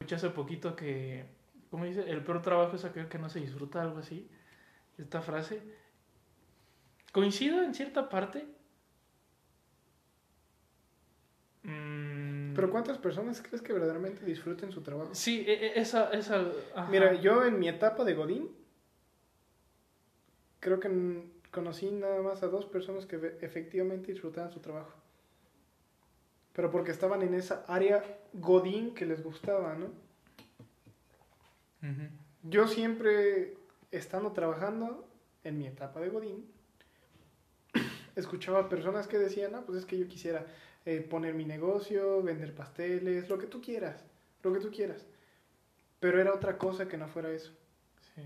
Escuché hace poquito que, ¿cómo dice? El peor trabajo es aquel que no se disfruta, algo así. Esta frase. Coincido en cierta parte. Mm. Pero ¿cuántas personas crees que verdaderamente disfruten su trabajo? Sí, esa... esa ajá. Mira, yo en mi etapa de Godín, creo que conocí nada más a dos personas que efectivamente disfrutaban su trabajo. Pero porque estaban en esa área godín que les gustaba, ¿no? Uh -huh. Yo siempre, estando trabajando en mi etapa de godín, [coughs] escuchaba personas que decían, ah, pues es que yo quisiera eh, poner mi negocio, vender pasteles, lo que tú quieras, lo que tú quieras. Pero era otra cosa que no fuera eso. Sí.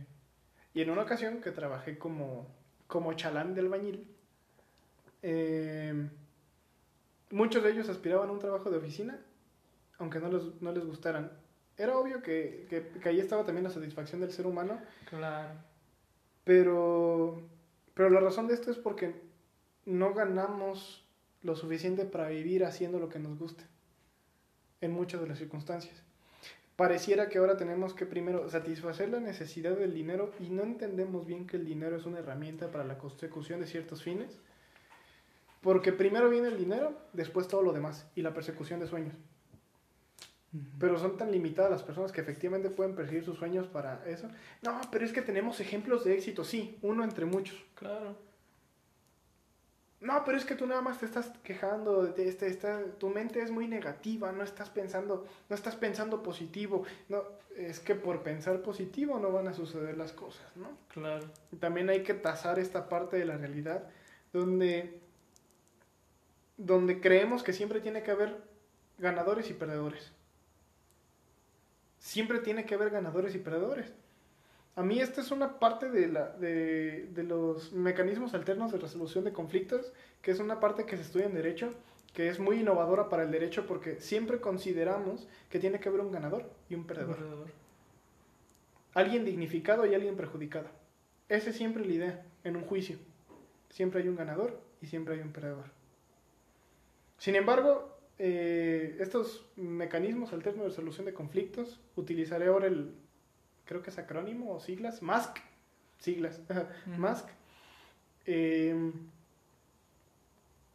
Y en una ocasión que trabajé como como chalán de albañil, eh, muchos de ellos aspiraban a un trabajo de oficina, aunque no les, no les gustaran. Era obvio que, que, que, ahí estaba también la satisfacción del ser humano. Claro. Pero, pero la razón de esto es porque no ganamos lo suficiente para vivir haciendo lo que nos guste, en muchas de las circunstancias pareciera que ahora tenemos que primero satisfacer la necesidad del dinero y no entendemos bien que el dinero es una herramienta para la consecución de ciertos fines. Porque primero viene el dinero, después todo lo demás y la persecución de sueños. Pero son tan limitadas las personas que efectivamente pueden perseguir sus sueños para eso. No, pero es que tenemos ejemplos de éxito, sí, uno entre muchos. Claro. No, pero es que tú nada más te estás quejando, de esta, tu mente es muy negativa, no estás pensando, no estás pensando positivo. No, es que por pensar positivo no van a suceder las cosas, ¿no? Claro. También hay que tasar esta parte de la realidad donde, donde creemos que siempre tiene que haber ganadores y perdedores. Siempre tiene que haber ganadores y perdedores. A mí esta es una parte de, la, de, de los mecanismos alternos de resolución de conflictos, que es una parte que se estudia en derecho, que es muy innovadora para el derecho porque siempre consideramos que tiene que haber un ganador y un perdedor. Alguien dignificado y alguien perjudicado. Esa es siempre la idea en un juicio. Siempre hay un ganador y siempre hay un perdedor. Sin embargo, eh, estos mecanismos alternos de resolución de conflictos, utilizaré ahora el, creo que es acrónimo o siglas, MASC, siglas, [laughs] Ujú. MASC, eh,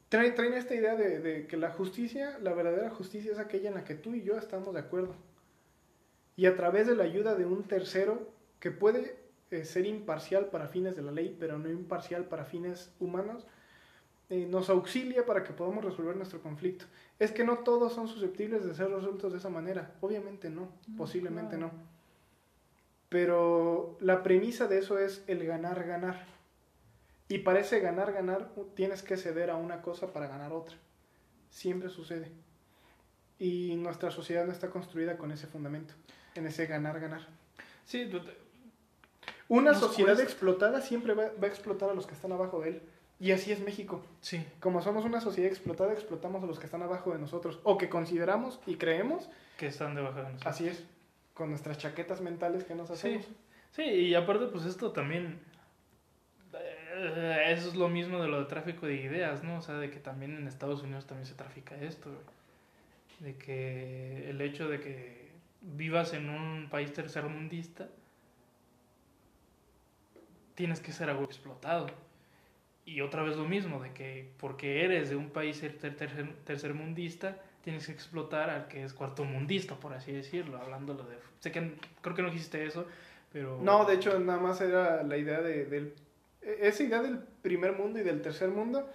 traen, traen esta idea de, de que la justicia, la verdadera justicia es aquella en la que tú y yo estamos de acuerdo. Y a través de la ayuda de un tercero que puede eh, ser imparcial para fines de la ley, pero no imparcial para fines humanos, eh, nos auxilia para que podamos resolver nuestro conflicto. Es que no todos son susceptibles de ser resueltos de esa manera. Obviamente no, No, posiblemente claro. no. Pero la premisa de eso es el ganar, ganar. Y para ese ganar, ganar, tienes que ceder a una cosa para ganar otra. Siempre sucede. Y nuestra sociedad no está construida con ese fundamento, en ese ganar, ganar. Sí, tú te- Una Nos sociedad cuesta. explotada siempre va, va a explotar a los que están abajo de él. Y así es México. sí. Como somos una sociedad explotada, explotamos a los que están abajo de nosotros. O que consideramos y creemos, que están debajo de nosotros. así es. Con nuestras chaquetas mentales que nos Sí, hacemos. sí, y aparte pues esto también, eh, eso es lo mismo de lo de tráfico de ideas, ¿no? O sea, de que también en Estados Unidos también se trafica esto, güey. De que el hecho de que vivas en un país tercermundista, tienes que ser algo explotado. Y otra vez lo mismo, de que porque eres de un país ter- ter- tercer- tercermundista, tienes que explotar al que es cuartomundista, por así decirlo, hablándolo de... Sé que creo que no dijiste eso, pero... No, de hecho, nada más era la idea de, del... e- Esa idea del primer mundo y del tercer mundo.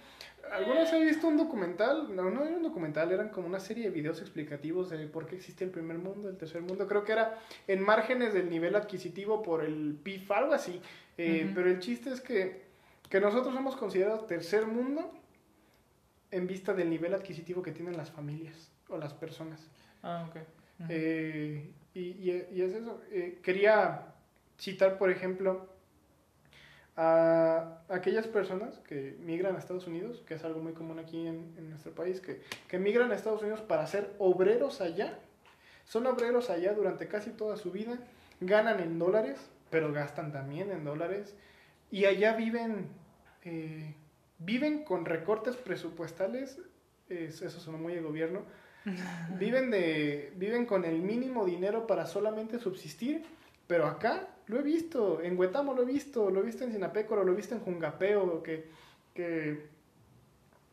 ¿Alguna vez he visto un documental? No, no era un documental, eran como una serie de videos explicativos de por qué existe el primer mundo, el tercer mundo. Creo que era en márgenes del nivel adquisitivo por el PIB, algo así. Eh. Pero el chiste es que, que nosotros hemos considerado tercer mundo en vista del nivel adquisitivo que tienen las familias o las personas. Ah, ok. Eh, y, y- y es eso. Eh, quería citar, por ejemplo, a aquellas personas que migran a Estados Unidos, que es algo muy común aquí en, en nuestro país, que, que migran a Estados Unidos para ser obreros allá. Son obreros allá durante casi toda su vida, ganan en dólares, pero gastan también en dólares, y allá viven, eh, viven con recortes presupuestales, es- eso suena muy de gobierno, [laughs] viven, de, viven con el mínimo dinero para solamente subsistir, pero acá lo he visto, en Huetamo lo he visto, lo he visto en Sinapécoro, lo he visto en Jungapeo, que, que,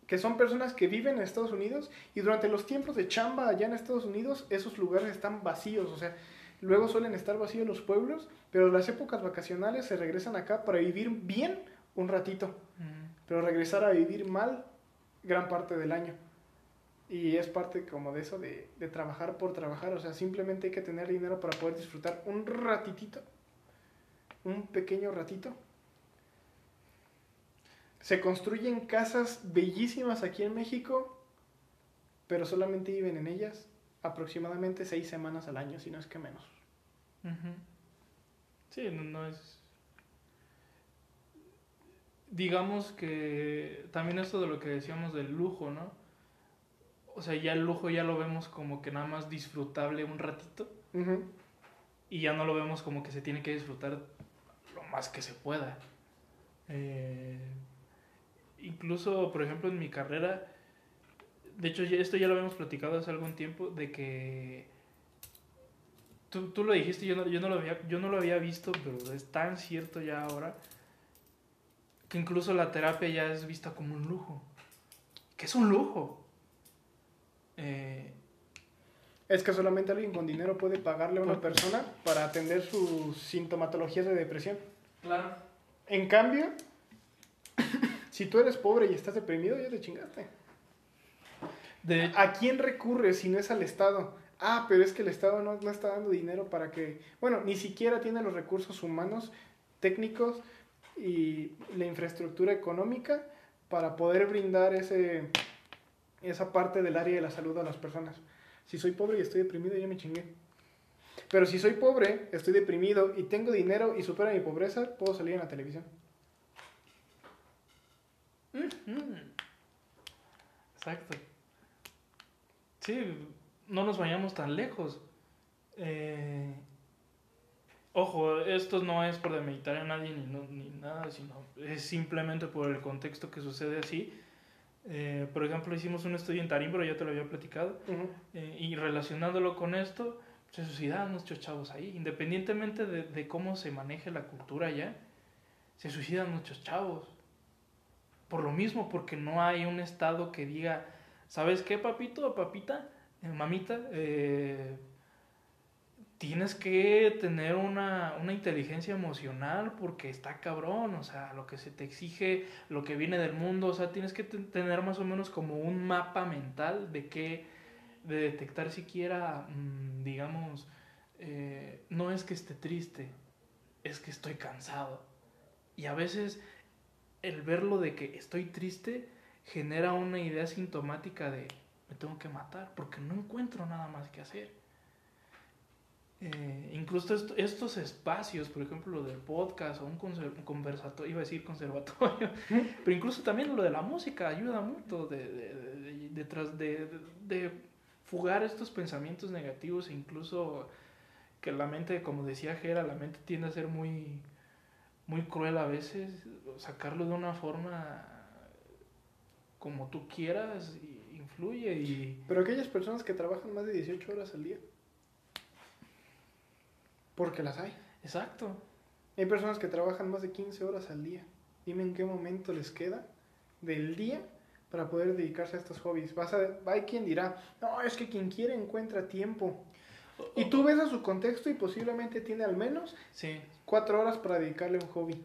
que son personas que viven en Estados Unidos y durante los tiempos de chamba allá en Estados Unidos esos lugares están vacíos, o sea, luego suelen estar vacíos los pueblos, pero las épocas vacacionales se regresan acá para vivir bien un ratito Ujú. Pero regresar a vivir mal gran parte del año. Y es parte como de eso, de, trabajar por trabajar. O sea, simplemente hay que tener dinero para poder disfrutar un ratitito, un pequeño ratito. Se construyen casas bellísimas aquí en México, pero solamente viven en ellas aproximadamente seis semanas al año, si no es que menos. Sí, no es... Digamos que también esto de lo que decíamos del lujo, ¿no? O sea, ya el lujo ya lo vemos como que nada más disfrutable un ratito y ya no lo vemos como que se tiene que disfrutar lo más que se pueda. Eh, incluso, por ejemplo, en mi carrera, de hecho, esto ya lo habíamos platicado hace algún tiempo, de que tú, tú lo dijiste, yo no, yo, no lo había, yo no lo había visto, pero es tan cierto ya ahora, que incluso la terapia ya es vista como un lujo. Que es un lujo. Eh, Es que solamente alguien con dinero puede pagarle a una persona para atender sus sintomatologías de depresión. claro. En cambio, si tú eres pobre y estás deprimido, ya te chingaste. De, ¿A quién recurres si no es al Estado? Ah, pero es que el Estado no, no está dando dinero para que... Bueno, ni siquiera tiene los recursos humanos, técnicos y la infraestructura económica para poder brindar ese, esa parte del área de la salud a las personas. Si soy pobre y estoy deprimido, ya me chingué. Pero si soy pobre, estoy deprimido y tengo dinero y supera mi pobreza, puedo salir en la televisión. Exacto. Sí, no nos vayamos tan lejos. Eh, ojo, esto no es por demeritar a nadie ni, no- ni nada, sino es simplemente por el contexto que sucede así. Eh, por ejemplo, hicimos un estudio en Tarímbaro, ya te lo había platicado, eh, y relacionándolo con esto, se suicidaban muchos chavos ahí, independientemente de, de cómo se maneje la cultura allá, se suicidan muchos chavos. Por lo mismo, porque no hay un estado que diga, ¿sabes qué, papito o papita, eh, mamita? Tienes que tener una, una inteligencia emocional porque está cabrón, o sea, lo que se te exige, lo que viene del mundo, o sea, tienes que te- tener más o menos como un mapa mental de qué, de detectar siquiera, mm, digamos, eh, no es que esté triste, es que estoy cansado. Y a veces el verlo de que estoy triste genera una idea sintomática de me tengo que matar porque no encuentro nada más que hacer. Eh, incluso esto- estos espacios, por ejemplo, lo del podcast o un un conversatorio, iba a decir conservatorio, pero incluso también lo de la música ayuda mucho de, de, de- de- detrás de, de- de fugar estos pensamientos negativos e incluso que la mente, como decía Gera, la mente tiende a ser muy, muy cruel a veces, sacarlo de una forma como tú quieras, y influye y... Pero aquellas personas que trabajan más de 18 horas al día. Porque las hay. Exacto. Hay personas que trabajan más de 15 horas al día. Dime en qué momento les queda del día para poder dedicarse a estos hobbies. Vas a, hay quien dirá, no, es que quien quiere encuentra tiempo. Y tú ves a su contexto y posiblemente tiene al menos Sí, cuatro horas para dedicarle a un hobby.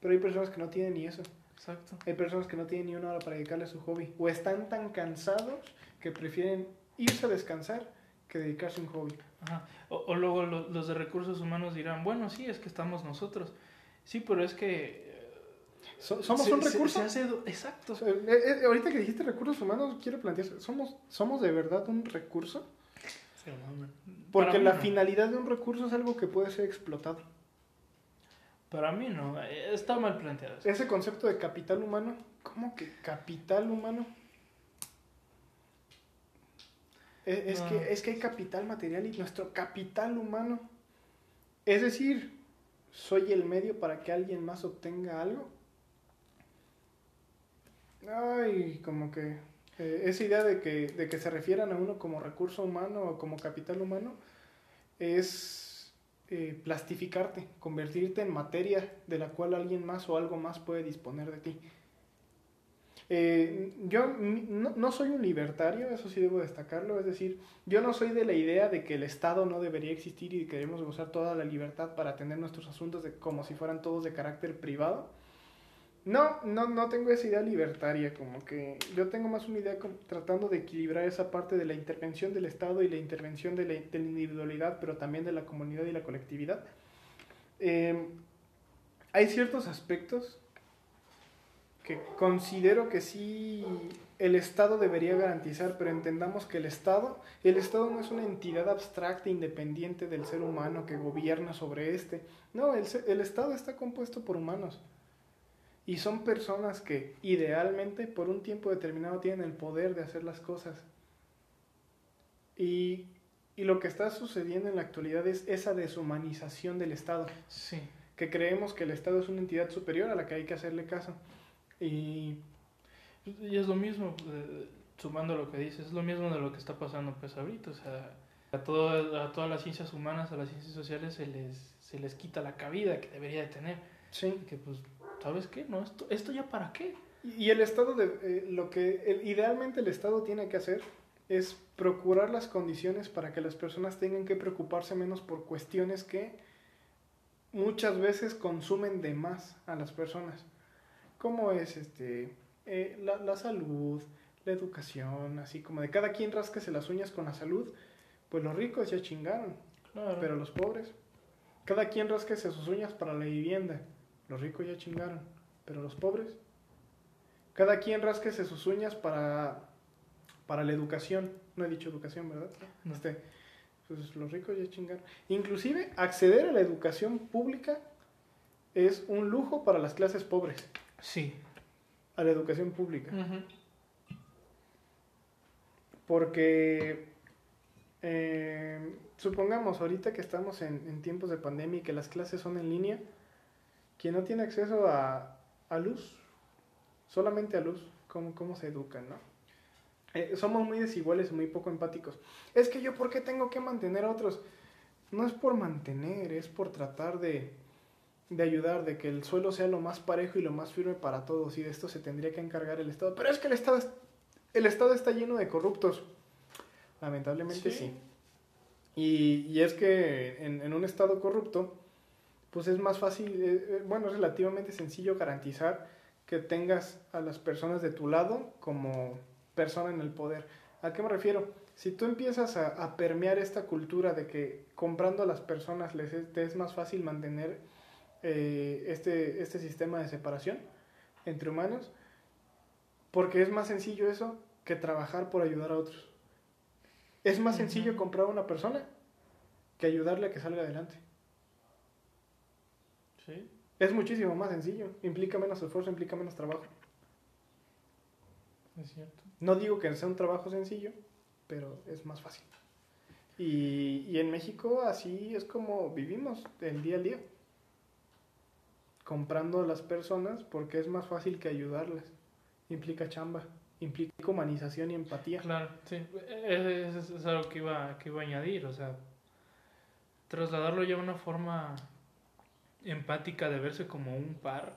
Pero hay personas que no tienen ni eso. exacto. Hay personas que no tienen ni una hora para dedicarle a su hobby. O están tan cansados que prefieren irse a descansar que dedicarse a un hobby. Ajá. O, o luego lo- los de recursos humanos dirán, bueno, sí, es que estamos nosotros. Sí, pero es que... So- somos se- un recurso. se hace do- exacto. Eh, eh, ahorita que dijiste recursos humanos, quiero plantear, ¿somos, ¿somos de verdad un recurso? Porque la no. finalidad de un recurso es algo que puede ser explotado. Para mí no, eh, está mal planteado. Ese concepto de capital humano, ¿cómo que capital humano? Eh, Es, No. que, es que hay capital material y nuestro capital humano. Es decir, soy el medio para que alguien más obtenga algo. Ay, como que eh, esa idea de que, de que se refieran a uno como recurso humano o como capital humano es eh, plastificarte, convertirte en materia de la cual alguien más o algo más puede disponer de ti. Eh, yo no, no soy un libertario, eso sí debo destacarlo, es decir, yo no soy de la idea de que el Estado no debería existir y que debemos gozar toda la libertad para atender nuestros asuntos de, como si fueran todos de carácter privado. No, no, no tengo esa idea libertaria, como que yo tengo más una idea como tratando de equilibrar esa parte de la intervención del Estado y la intervención de la, de la individualidad, pero también de la comunidad y la colectividad. Eh, hay ciertos aspectos que considero que sí el Estado debería garantizar, pero entendamos que el Estado, el Estado no es una entidad abstracta independiente del ser humano que gobierna sobre este. No, el, el Estado está compuesto por humanos. Y son personas que idealmente por un tiempo determinado tienen el poder de hacer las cosas. Y, y lo que está sucediendo en la actualidad es esa deshumanización del Estado Sí. que creemos que el Estado es una entidad superior a la que hay que hacerle caso. Y Y es lo mismo, eh, sumando lo que dices, es lo mismo de lo que está pasando pues ahorita, o sea, a, todo- a todas las ciencias humanas, a las ciencias sociales se les, se les quita la cabida que debería de tener. sí. Que pues, ¿sabes qué? No, esto, ¿esto ya para qué? Y el Estado, de, eh, lo que el- idealmente el Estado tiene que hacer es procurar las condiciones para que las personas tengan que preocuparse menos por cuestiones que muchas veces consumen de más a las personas. Como es este eh, la, la salud, la educación, así como de cada quien rasquese las uñas con la salud, pues los ricos ya chingaron. Claro. Pero los pobres, cada quien rasquese sus uñas para la vivienda. Los ricos ya chingaron. Pero los pobres, cada quien rasquese sus uñas para, para la educación. No he dicho educación, ¿verdad? No. Este, pues los ricos ya chingaron. Inclusive acceder a la educación pública es un lujo para las clases pobres, Sí. a la educación pública. Porque eh, supongamos ahorita que estamos en, en tiempos de pandemia y que las clases son en línea, quien no tiene acceso a, a luz, solamente a luz, ¿cómo, cómo se educan, no? Eh, somos muy desiguales y muy poco empáticos. Es que yo, ¿por qué tengo que mantener a otros? No es por mantener, es por tratar de, de ayudar, de que el suelo sea lo más parejo y lo más firme para todos, y de esto se tendría que encargar el Estado. Pero es que el Estado, es- el Estado está lleno de corruptos. Lamentablemente sí. Sí. Y, y es que en, en un Estado corrupto, pues es más fácil, eh, eh, bueno, es relativamente sencillo garantizar que tengas a las personas de tu lado como persona en el poder. ¿A qué me refiero? Si tú empiezas a, a permear esta cultura de que comprando a las personas les es, te es más fácil mantener eh, este, este sistema de separación entre humanos, porque es más sencillo eso que trabajar por ayudar a otros. Es más sencillo comprar a una persona que ayudarle a que salga adelante. Sí. Es muchísimo más sencillo, implica menos esfuerzo, implica menos trabajo. Es cierto. No digo que sea un trabajo sencillo, pero es más fácil. Y, y en México así es como vivimos el día a día. Comprando a las personas porque es más fácil que ayudarlas. Implica chamba, implica humanización y empatía. Claro, sí. Es, es- algo que iba, que iba a añadir, o sea, trasladarlo ya a una forma empática de verse como un par.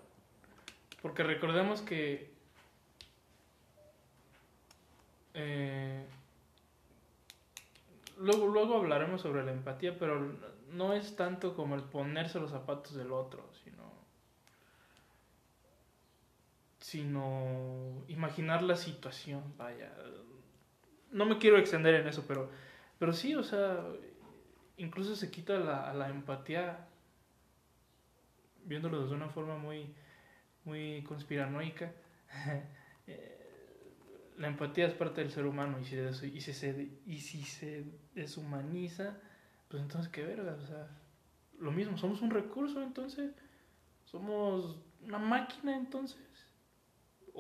Porque recordemos que eh, luego, luego hablaremos sobre la empatía, pero no es tanto como el ponerse los zapatos del otro, sino sino imaginar la situación, vaya. No me quiero extender en eso, pero, pero sí, o sea, incluso se quita la, la empatía, viéndolo desde una forma muy, muy conspiranoica. [laughs] Eh, la empatía es parte del ser humano y si, des- y si, se, y si se deshumaniza, pues entonces qué verga, o sea, lo mismo, somos un recurso entonces, somos una máquina entonces,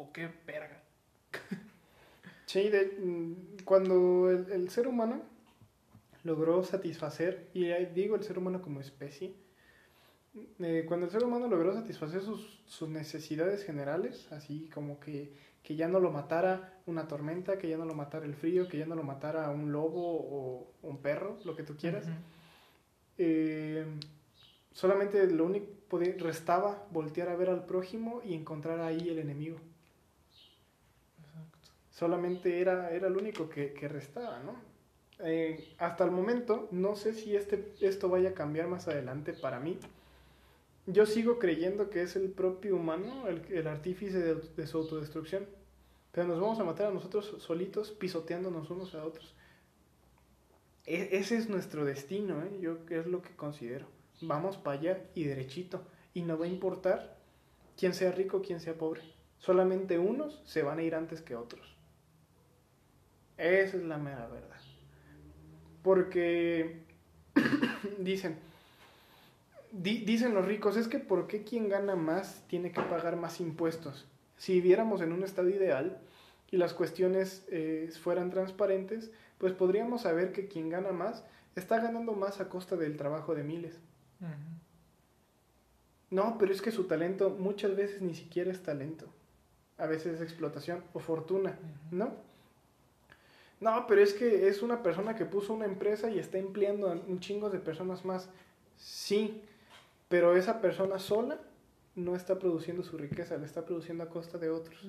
o qué verga. Sí, de- mm, cuando el, el ser humano logró satisfacer, y digo el ser humano como especie, eh, cuando el ser humano logró satisfacer sus, sus necesidades generales, así como que, que ya no lo matara una tormenta, que ya no lo matara el frío, que ya no lo matara un lobo o un perro, lo que tú quieras, eh, solamente lo único restaba voltear a ver al prójimo y encontrar ahí el enemigo. Solamente era, era lo único que, que restaba, ¿no? Eh, hasta el momento, no sé si este, esto vaya a cambiar más adelante para mí. Yo sigo creyendo que es el propio humano el, el artífice de, su autodestrucción. Pero nos vamos a matar a nosotros solitos, pisoteándonos unos a otros. E- ese es nuestro destino, ¿eh? Yo es lo que considero. Vamos para allá y derechito. Y no va a importar quién sea rico, quién sea pobre. Solamente unos se van a ir antes que otros. Esa es la mera verdad. Porque [clears throat] dicen, di- dicen los ricos, es que ¿por qué quien gana más tiene que pagar más impuestos? Si viviéramos en un estado ideal y las cuestiones eh, fueran transparentes, pues podríamos saber que quien gana más está ganando más a costa del trabajo de miles. No, pero es que su talento muchas veces ni siquiera es talento. A veces es explotación o fortuna, ¿no? No, pero es que es una persona que puso una empresa y está empleando a un chingo de personas más. Sí, pero esa persona sola no está produciendo su riqueza, la está produciendo a costa de otros.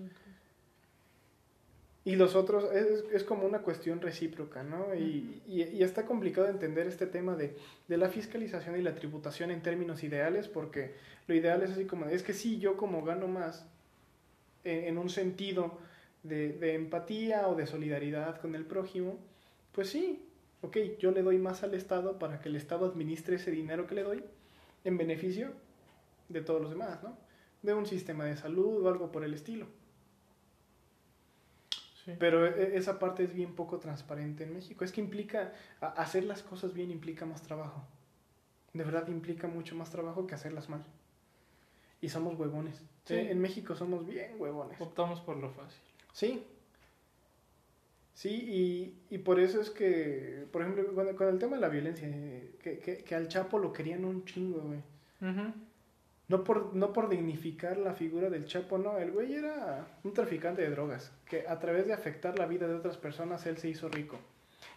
Y los otros, es, es como una cuestión recíproca, ¿no? Y, y- y está complicado entender este tema de, de la fiscalización y la tributación en términos ideales, porque lo ideal es así como, es que sí, yo como gano más en, en un sentido de, de empatía o de solidaridad con el prójimo, pues sí, ok, yo le doy más al Estado para que el Estado administre ese dinero que le doy en beneficio de todos los demás, ¿no? De un sistema de salud o algo por el estilo. Sí. Pero e- esa parte es bien poco transparente en México. Es que implica, hacer las cosas bien implica más trabajo. De verdad implica mucho más trabajo que hacerlas mal. Y somos huevones. Sí. En México somos bien huevones. Optamos por lo fácil. Sí. Sí, y, y por eso es que, por ejemplo, con, con el tema de la violencia, que, que, que al Chapo lo querían un chingo, güey. No por, no por dignificar la figura del Chapo, no. El güey era un traficante de drogas, que a través de afectar la vida de otras personas, él se hizo rico.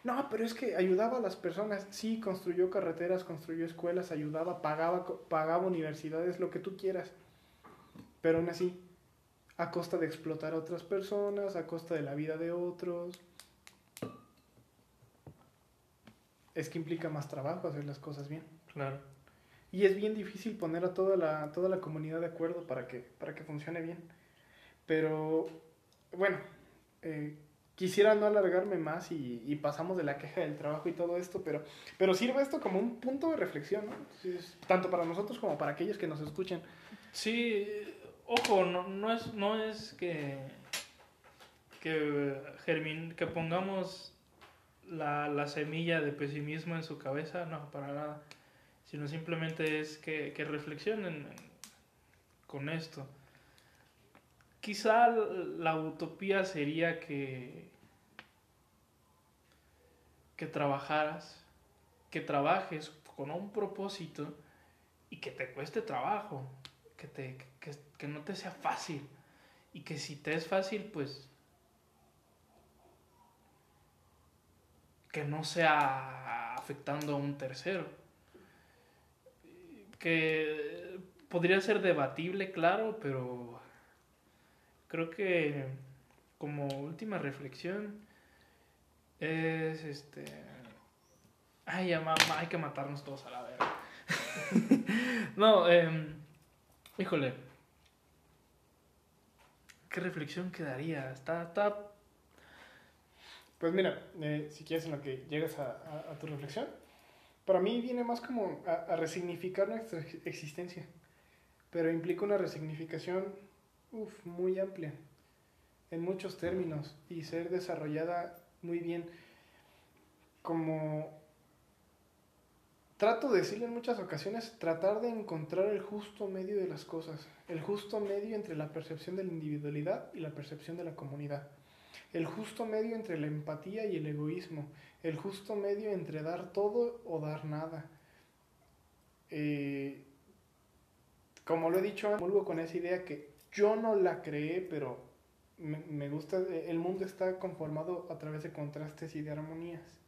No, pero es que ayudaba a las personas. Sí, construyó carreteras, construyó escuelas, ayudaba, pagaba, pagaba universidades, lo que tú quieras. Pero aún así, a costa de explotar a otras personas, a costa de la vida de otros. Es que implica más trabajo hacer las cosas bien. Claro. Y es bien difícil poner a toda la, toda la comunidad de acuerdo para que, para que funcione bien. Pero, bueno, eh, quisiera no alargarme más y, y pasamos de la queja del trabajo y todo esto, pero, pero sirve esto como un punto de reflexión, ¿no? Tanto para nosotros como para aquellos que nos escuchen. Sí, ojo, no, es, que, germin- que pongamos la, la semilla de pesimismo en su cabeza, no, para nada, sino simplemente es que, que reflexionen con esto. Quizá la utopía sería que, que trabajaras, que trabajes con un propósito y que te cueste trabajo que, no te sea fácil. Y que si te es fácil, pues. que no sea afectando a un tercero. Que podría ser debatible, claro, pero creo que como última reflexión es este. Ay, ya, ma- ma- hay que matarnos todos a la verga. [laughs] no, eh. Híjole. ¿Qué reflexión quedaría? Está, está... Pues mira, eh, si quieres en lo que llegas a, tu reflexión, para mí viene más como a, resignificar nuestra ex- existencia, pero implica una resignificación uf, muy amplia, en muchos términos, y ser desarrollada muy bien, como trato de decirle en muchas ocasiones, tratar de encontrar el justo medio de las cosas, el justo medio entre la percepción de la individualidad y la percepción de la comunidad el justo medio entre la empatía y el egoísmo, el justo medio entre dar todo o dar nada. Eh, como lo he dicho, vuelvo con esa idea que yo no la creé, pero me, me gusta, el mundo está conformado a través de contrastes y de armonías.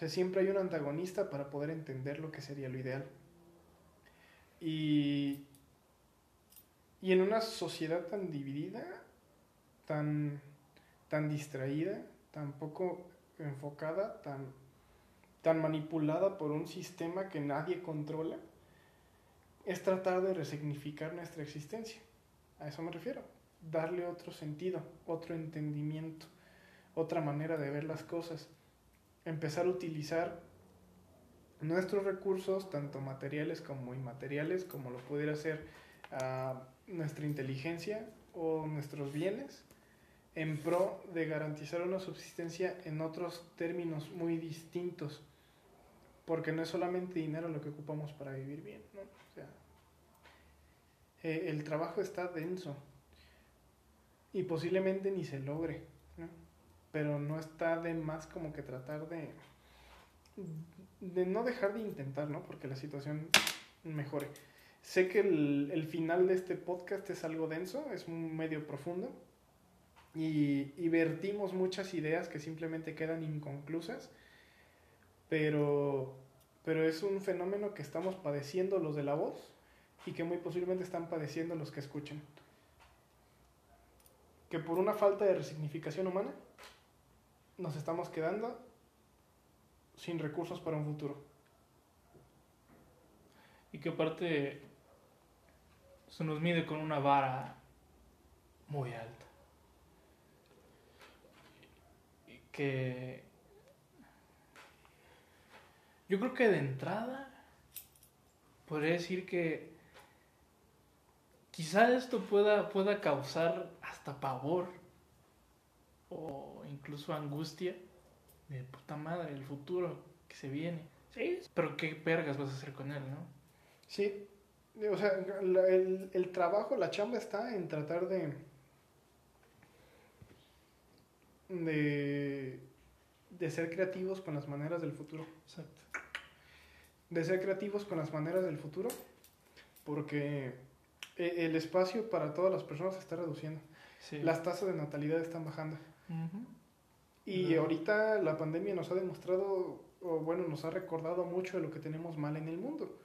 Sea, siempre hay un antagonista para poder entender lo que sería lo ideal. Y, y en una sociedad tan dividida, tan, tan distraída, tan poco enfocada, tan, tan manipulada por un sistema que nadie controla, es tratar de resignificar nuestra existencia. A eso me refiero. Darle otro sentido, otro entendimiento, otra manera de ver las cosas. Empezar a utilizar nuestros recursos, tanto materiales como inmateriales, como lo pudiera ser ah, nuestra inteligencia o nuestros bienes, en pro de garantizar una subsistencia en otros términos muy distintos, porque no es solamente dinero lo que ocupamos para vivir bien, ¿no? O sea, eh, el trabajo está denso y posiblemente ni se logre. Pero no está de más como que tratar de, de no dejar de intentar, ¿no? porque la situación mejore. Sé que el, el final de este podcast es algo denso, es un medio profundo, y, y vertimos muchas ideas que simplemente quedan inconclusas, pero, pero es un fenómeno que estamos padeciendo los de la voz y que muy posiblemente están padeciendo los que escuchan. Que por una falta de resignificación humana nos estamos quedando sin recursos para un futuro. Y que aparte se nos mide con una vara muy alta. Y que yo creo que de entrada podría decir que quizá esto pueda, pueda causar hasta pavor o incluso angustia de puta madre, el futuro que se viene. Sí, pero qué vergas vas a hacer con él, ¿no? Sí, o sea, la- el, el trabajo, la chamba está en tratar de. de. de ser creativos con las maneras del futuro. Exacto. De ser creativos con las maneras del futuro, porque e- el espacio para todas las personas se está reduciendo. Sí. Las tasas de natalidad están bajando. Ujú. Y ahorita la pandemia nos ha demostrado, o bueno, nos ha recordado mucho de lo que tenemos mal en el mundo.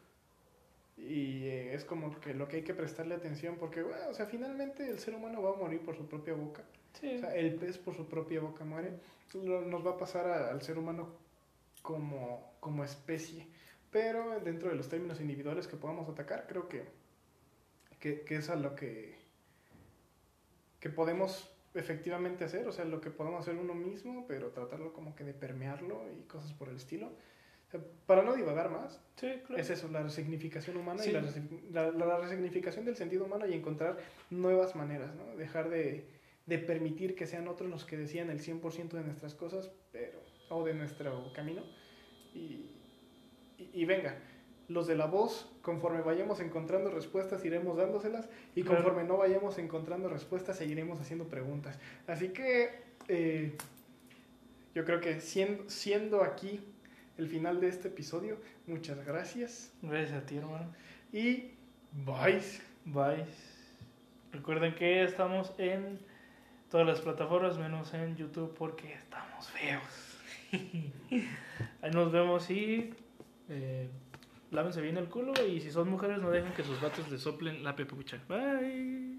Y eh, es como que lo que hay que prestarle atención, porque, bueno, o sea, finalmente el ser humano va a morir por su propia boca. Sí. O sea, el pez por su propia boca muere. Lo- Nos va a pasar a- al ser humano como, como especie. Pero dentro de los términos individuales que podamos atacar, creo que, que, que es a lo que, que podemos efectivamente hacer. O sea, lo que podemos hacer uno mismo, pero tratarlo como que de permearlo y cosas por el estilo. O sea, para no divagar más, Sí, claro. es eso, la resignificación humana Sí. y la, la, la resignificación del sentido humano y encontrar nuevas maneras, ¿no? Dejar de, de permitir que sean otros los que decían el 100% de nuestras cosas, pero, o de nuestro camino. Y, y, y venga, los de la voz, conforme vayamos encontrando respuestas, iremos dándoselas, y Claro. conforme no vayamos encontrando respuestas, seguiremos haciendo preguntas. Así que eh, yo creo que siendo, siendo aquí el final de este episodio, muchas gracias Gracias a ti, hermano. y bye. Bye. Recuerden que estamos en todas las plataformas menos en YouTube porque estamos feos. [laughs] Ahí nos vemos y eh, lávense bien el culo y si son mujeres no dejen que sus vatos les soplen la pepucha. Bye.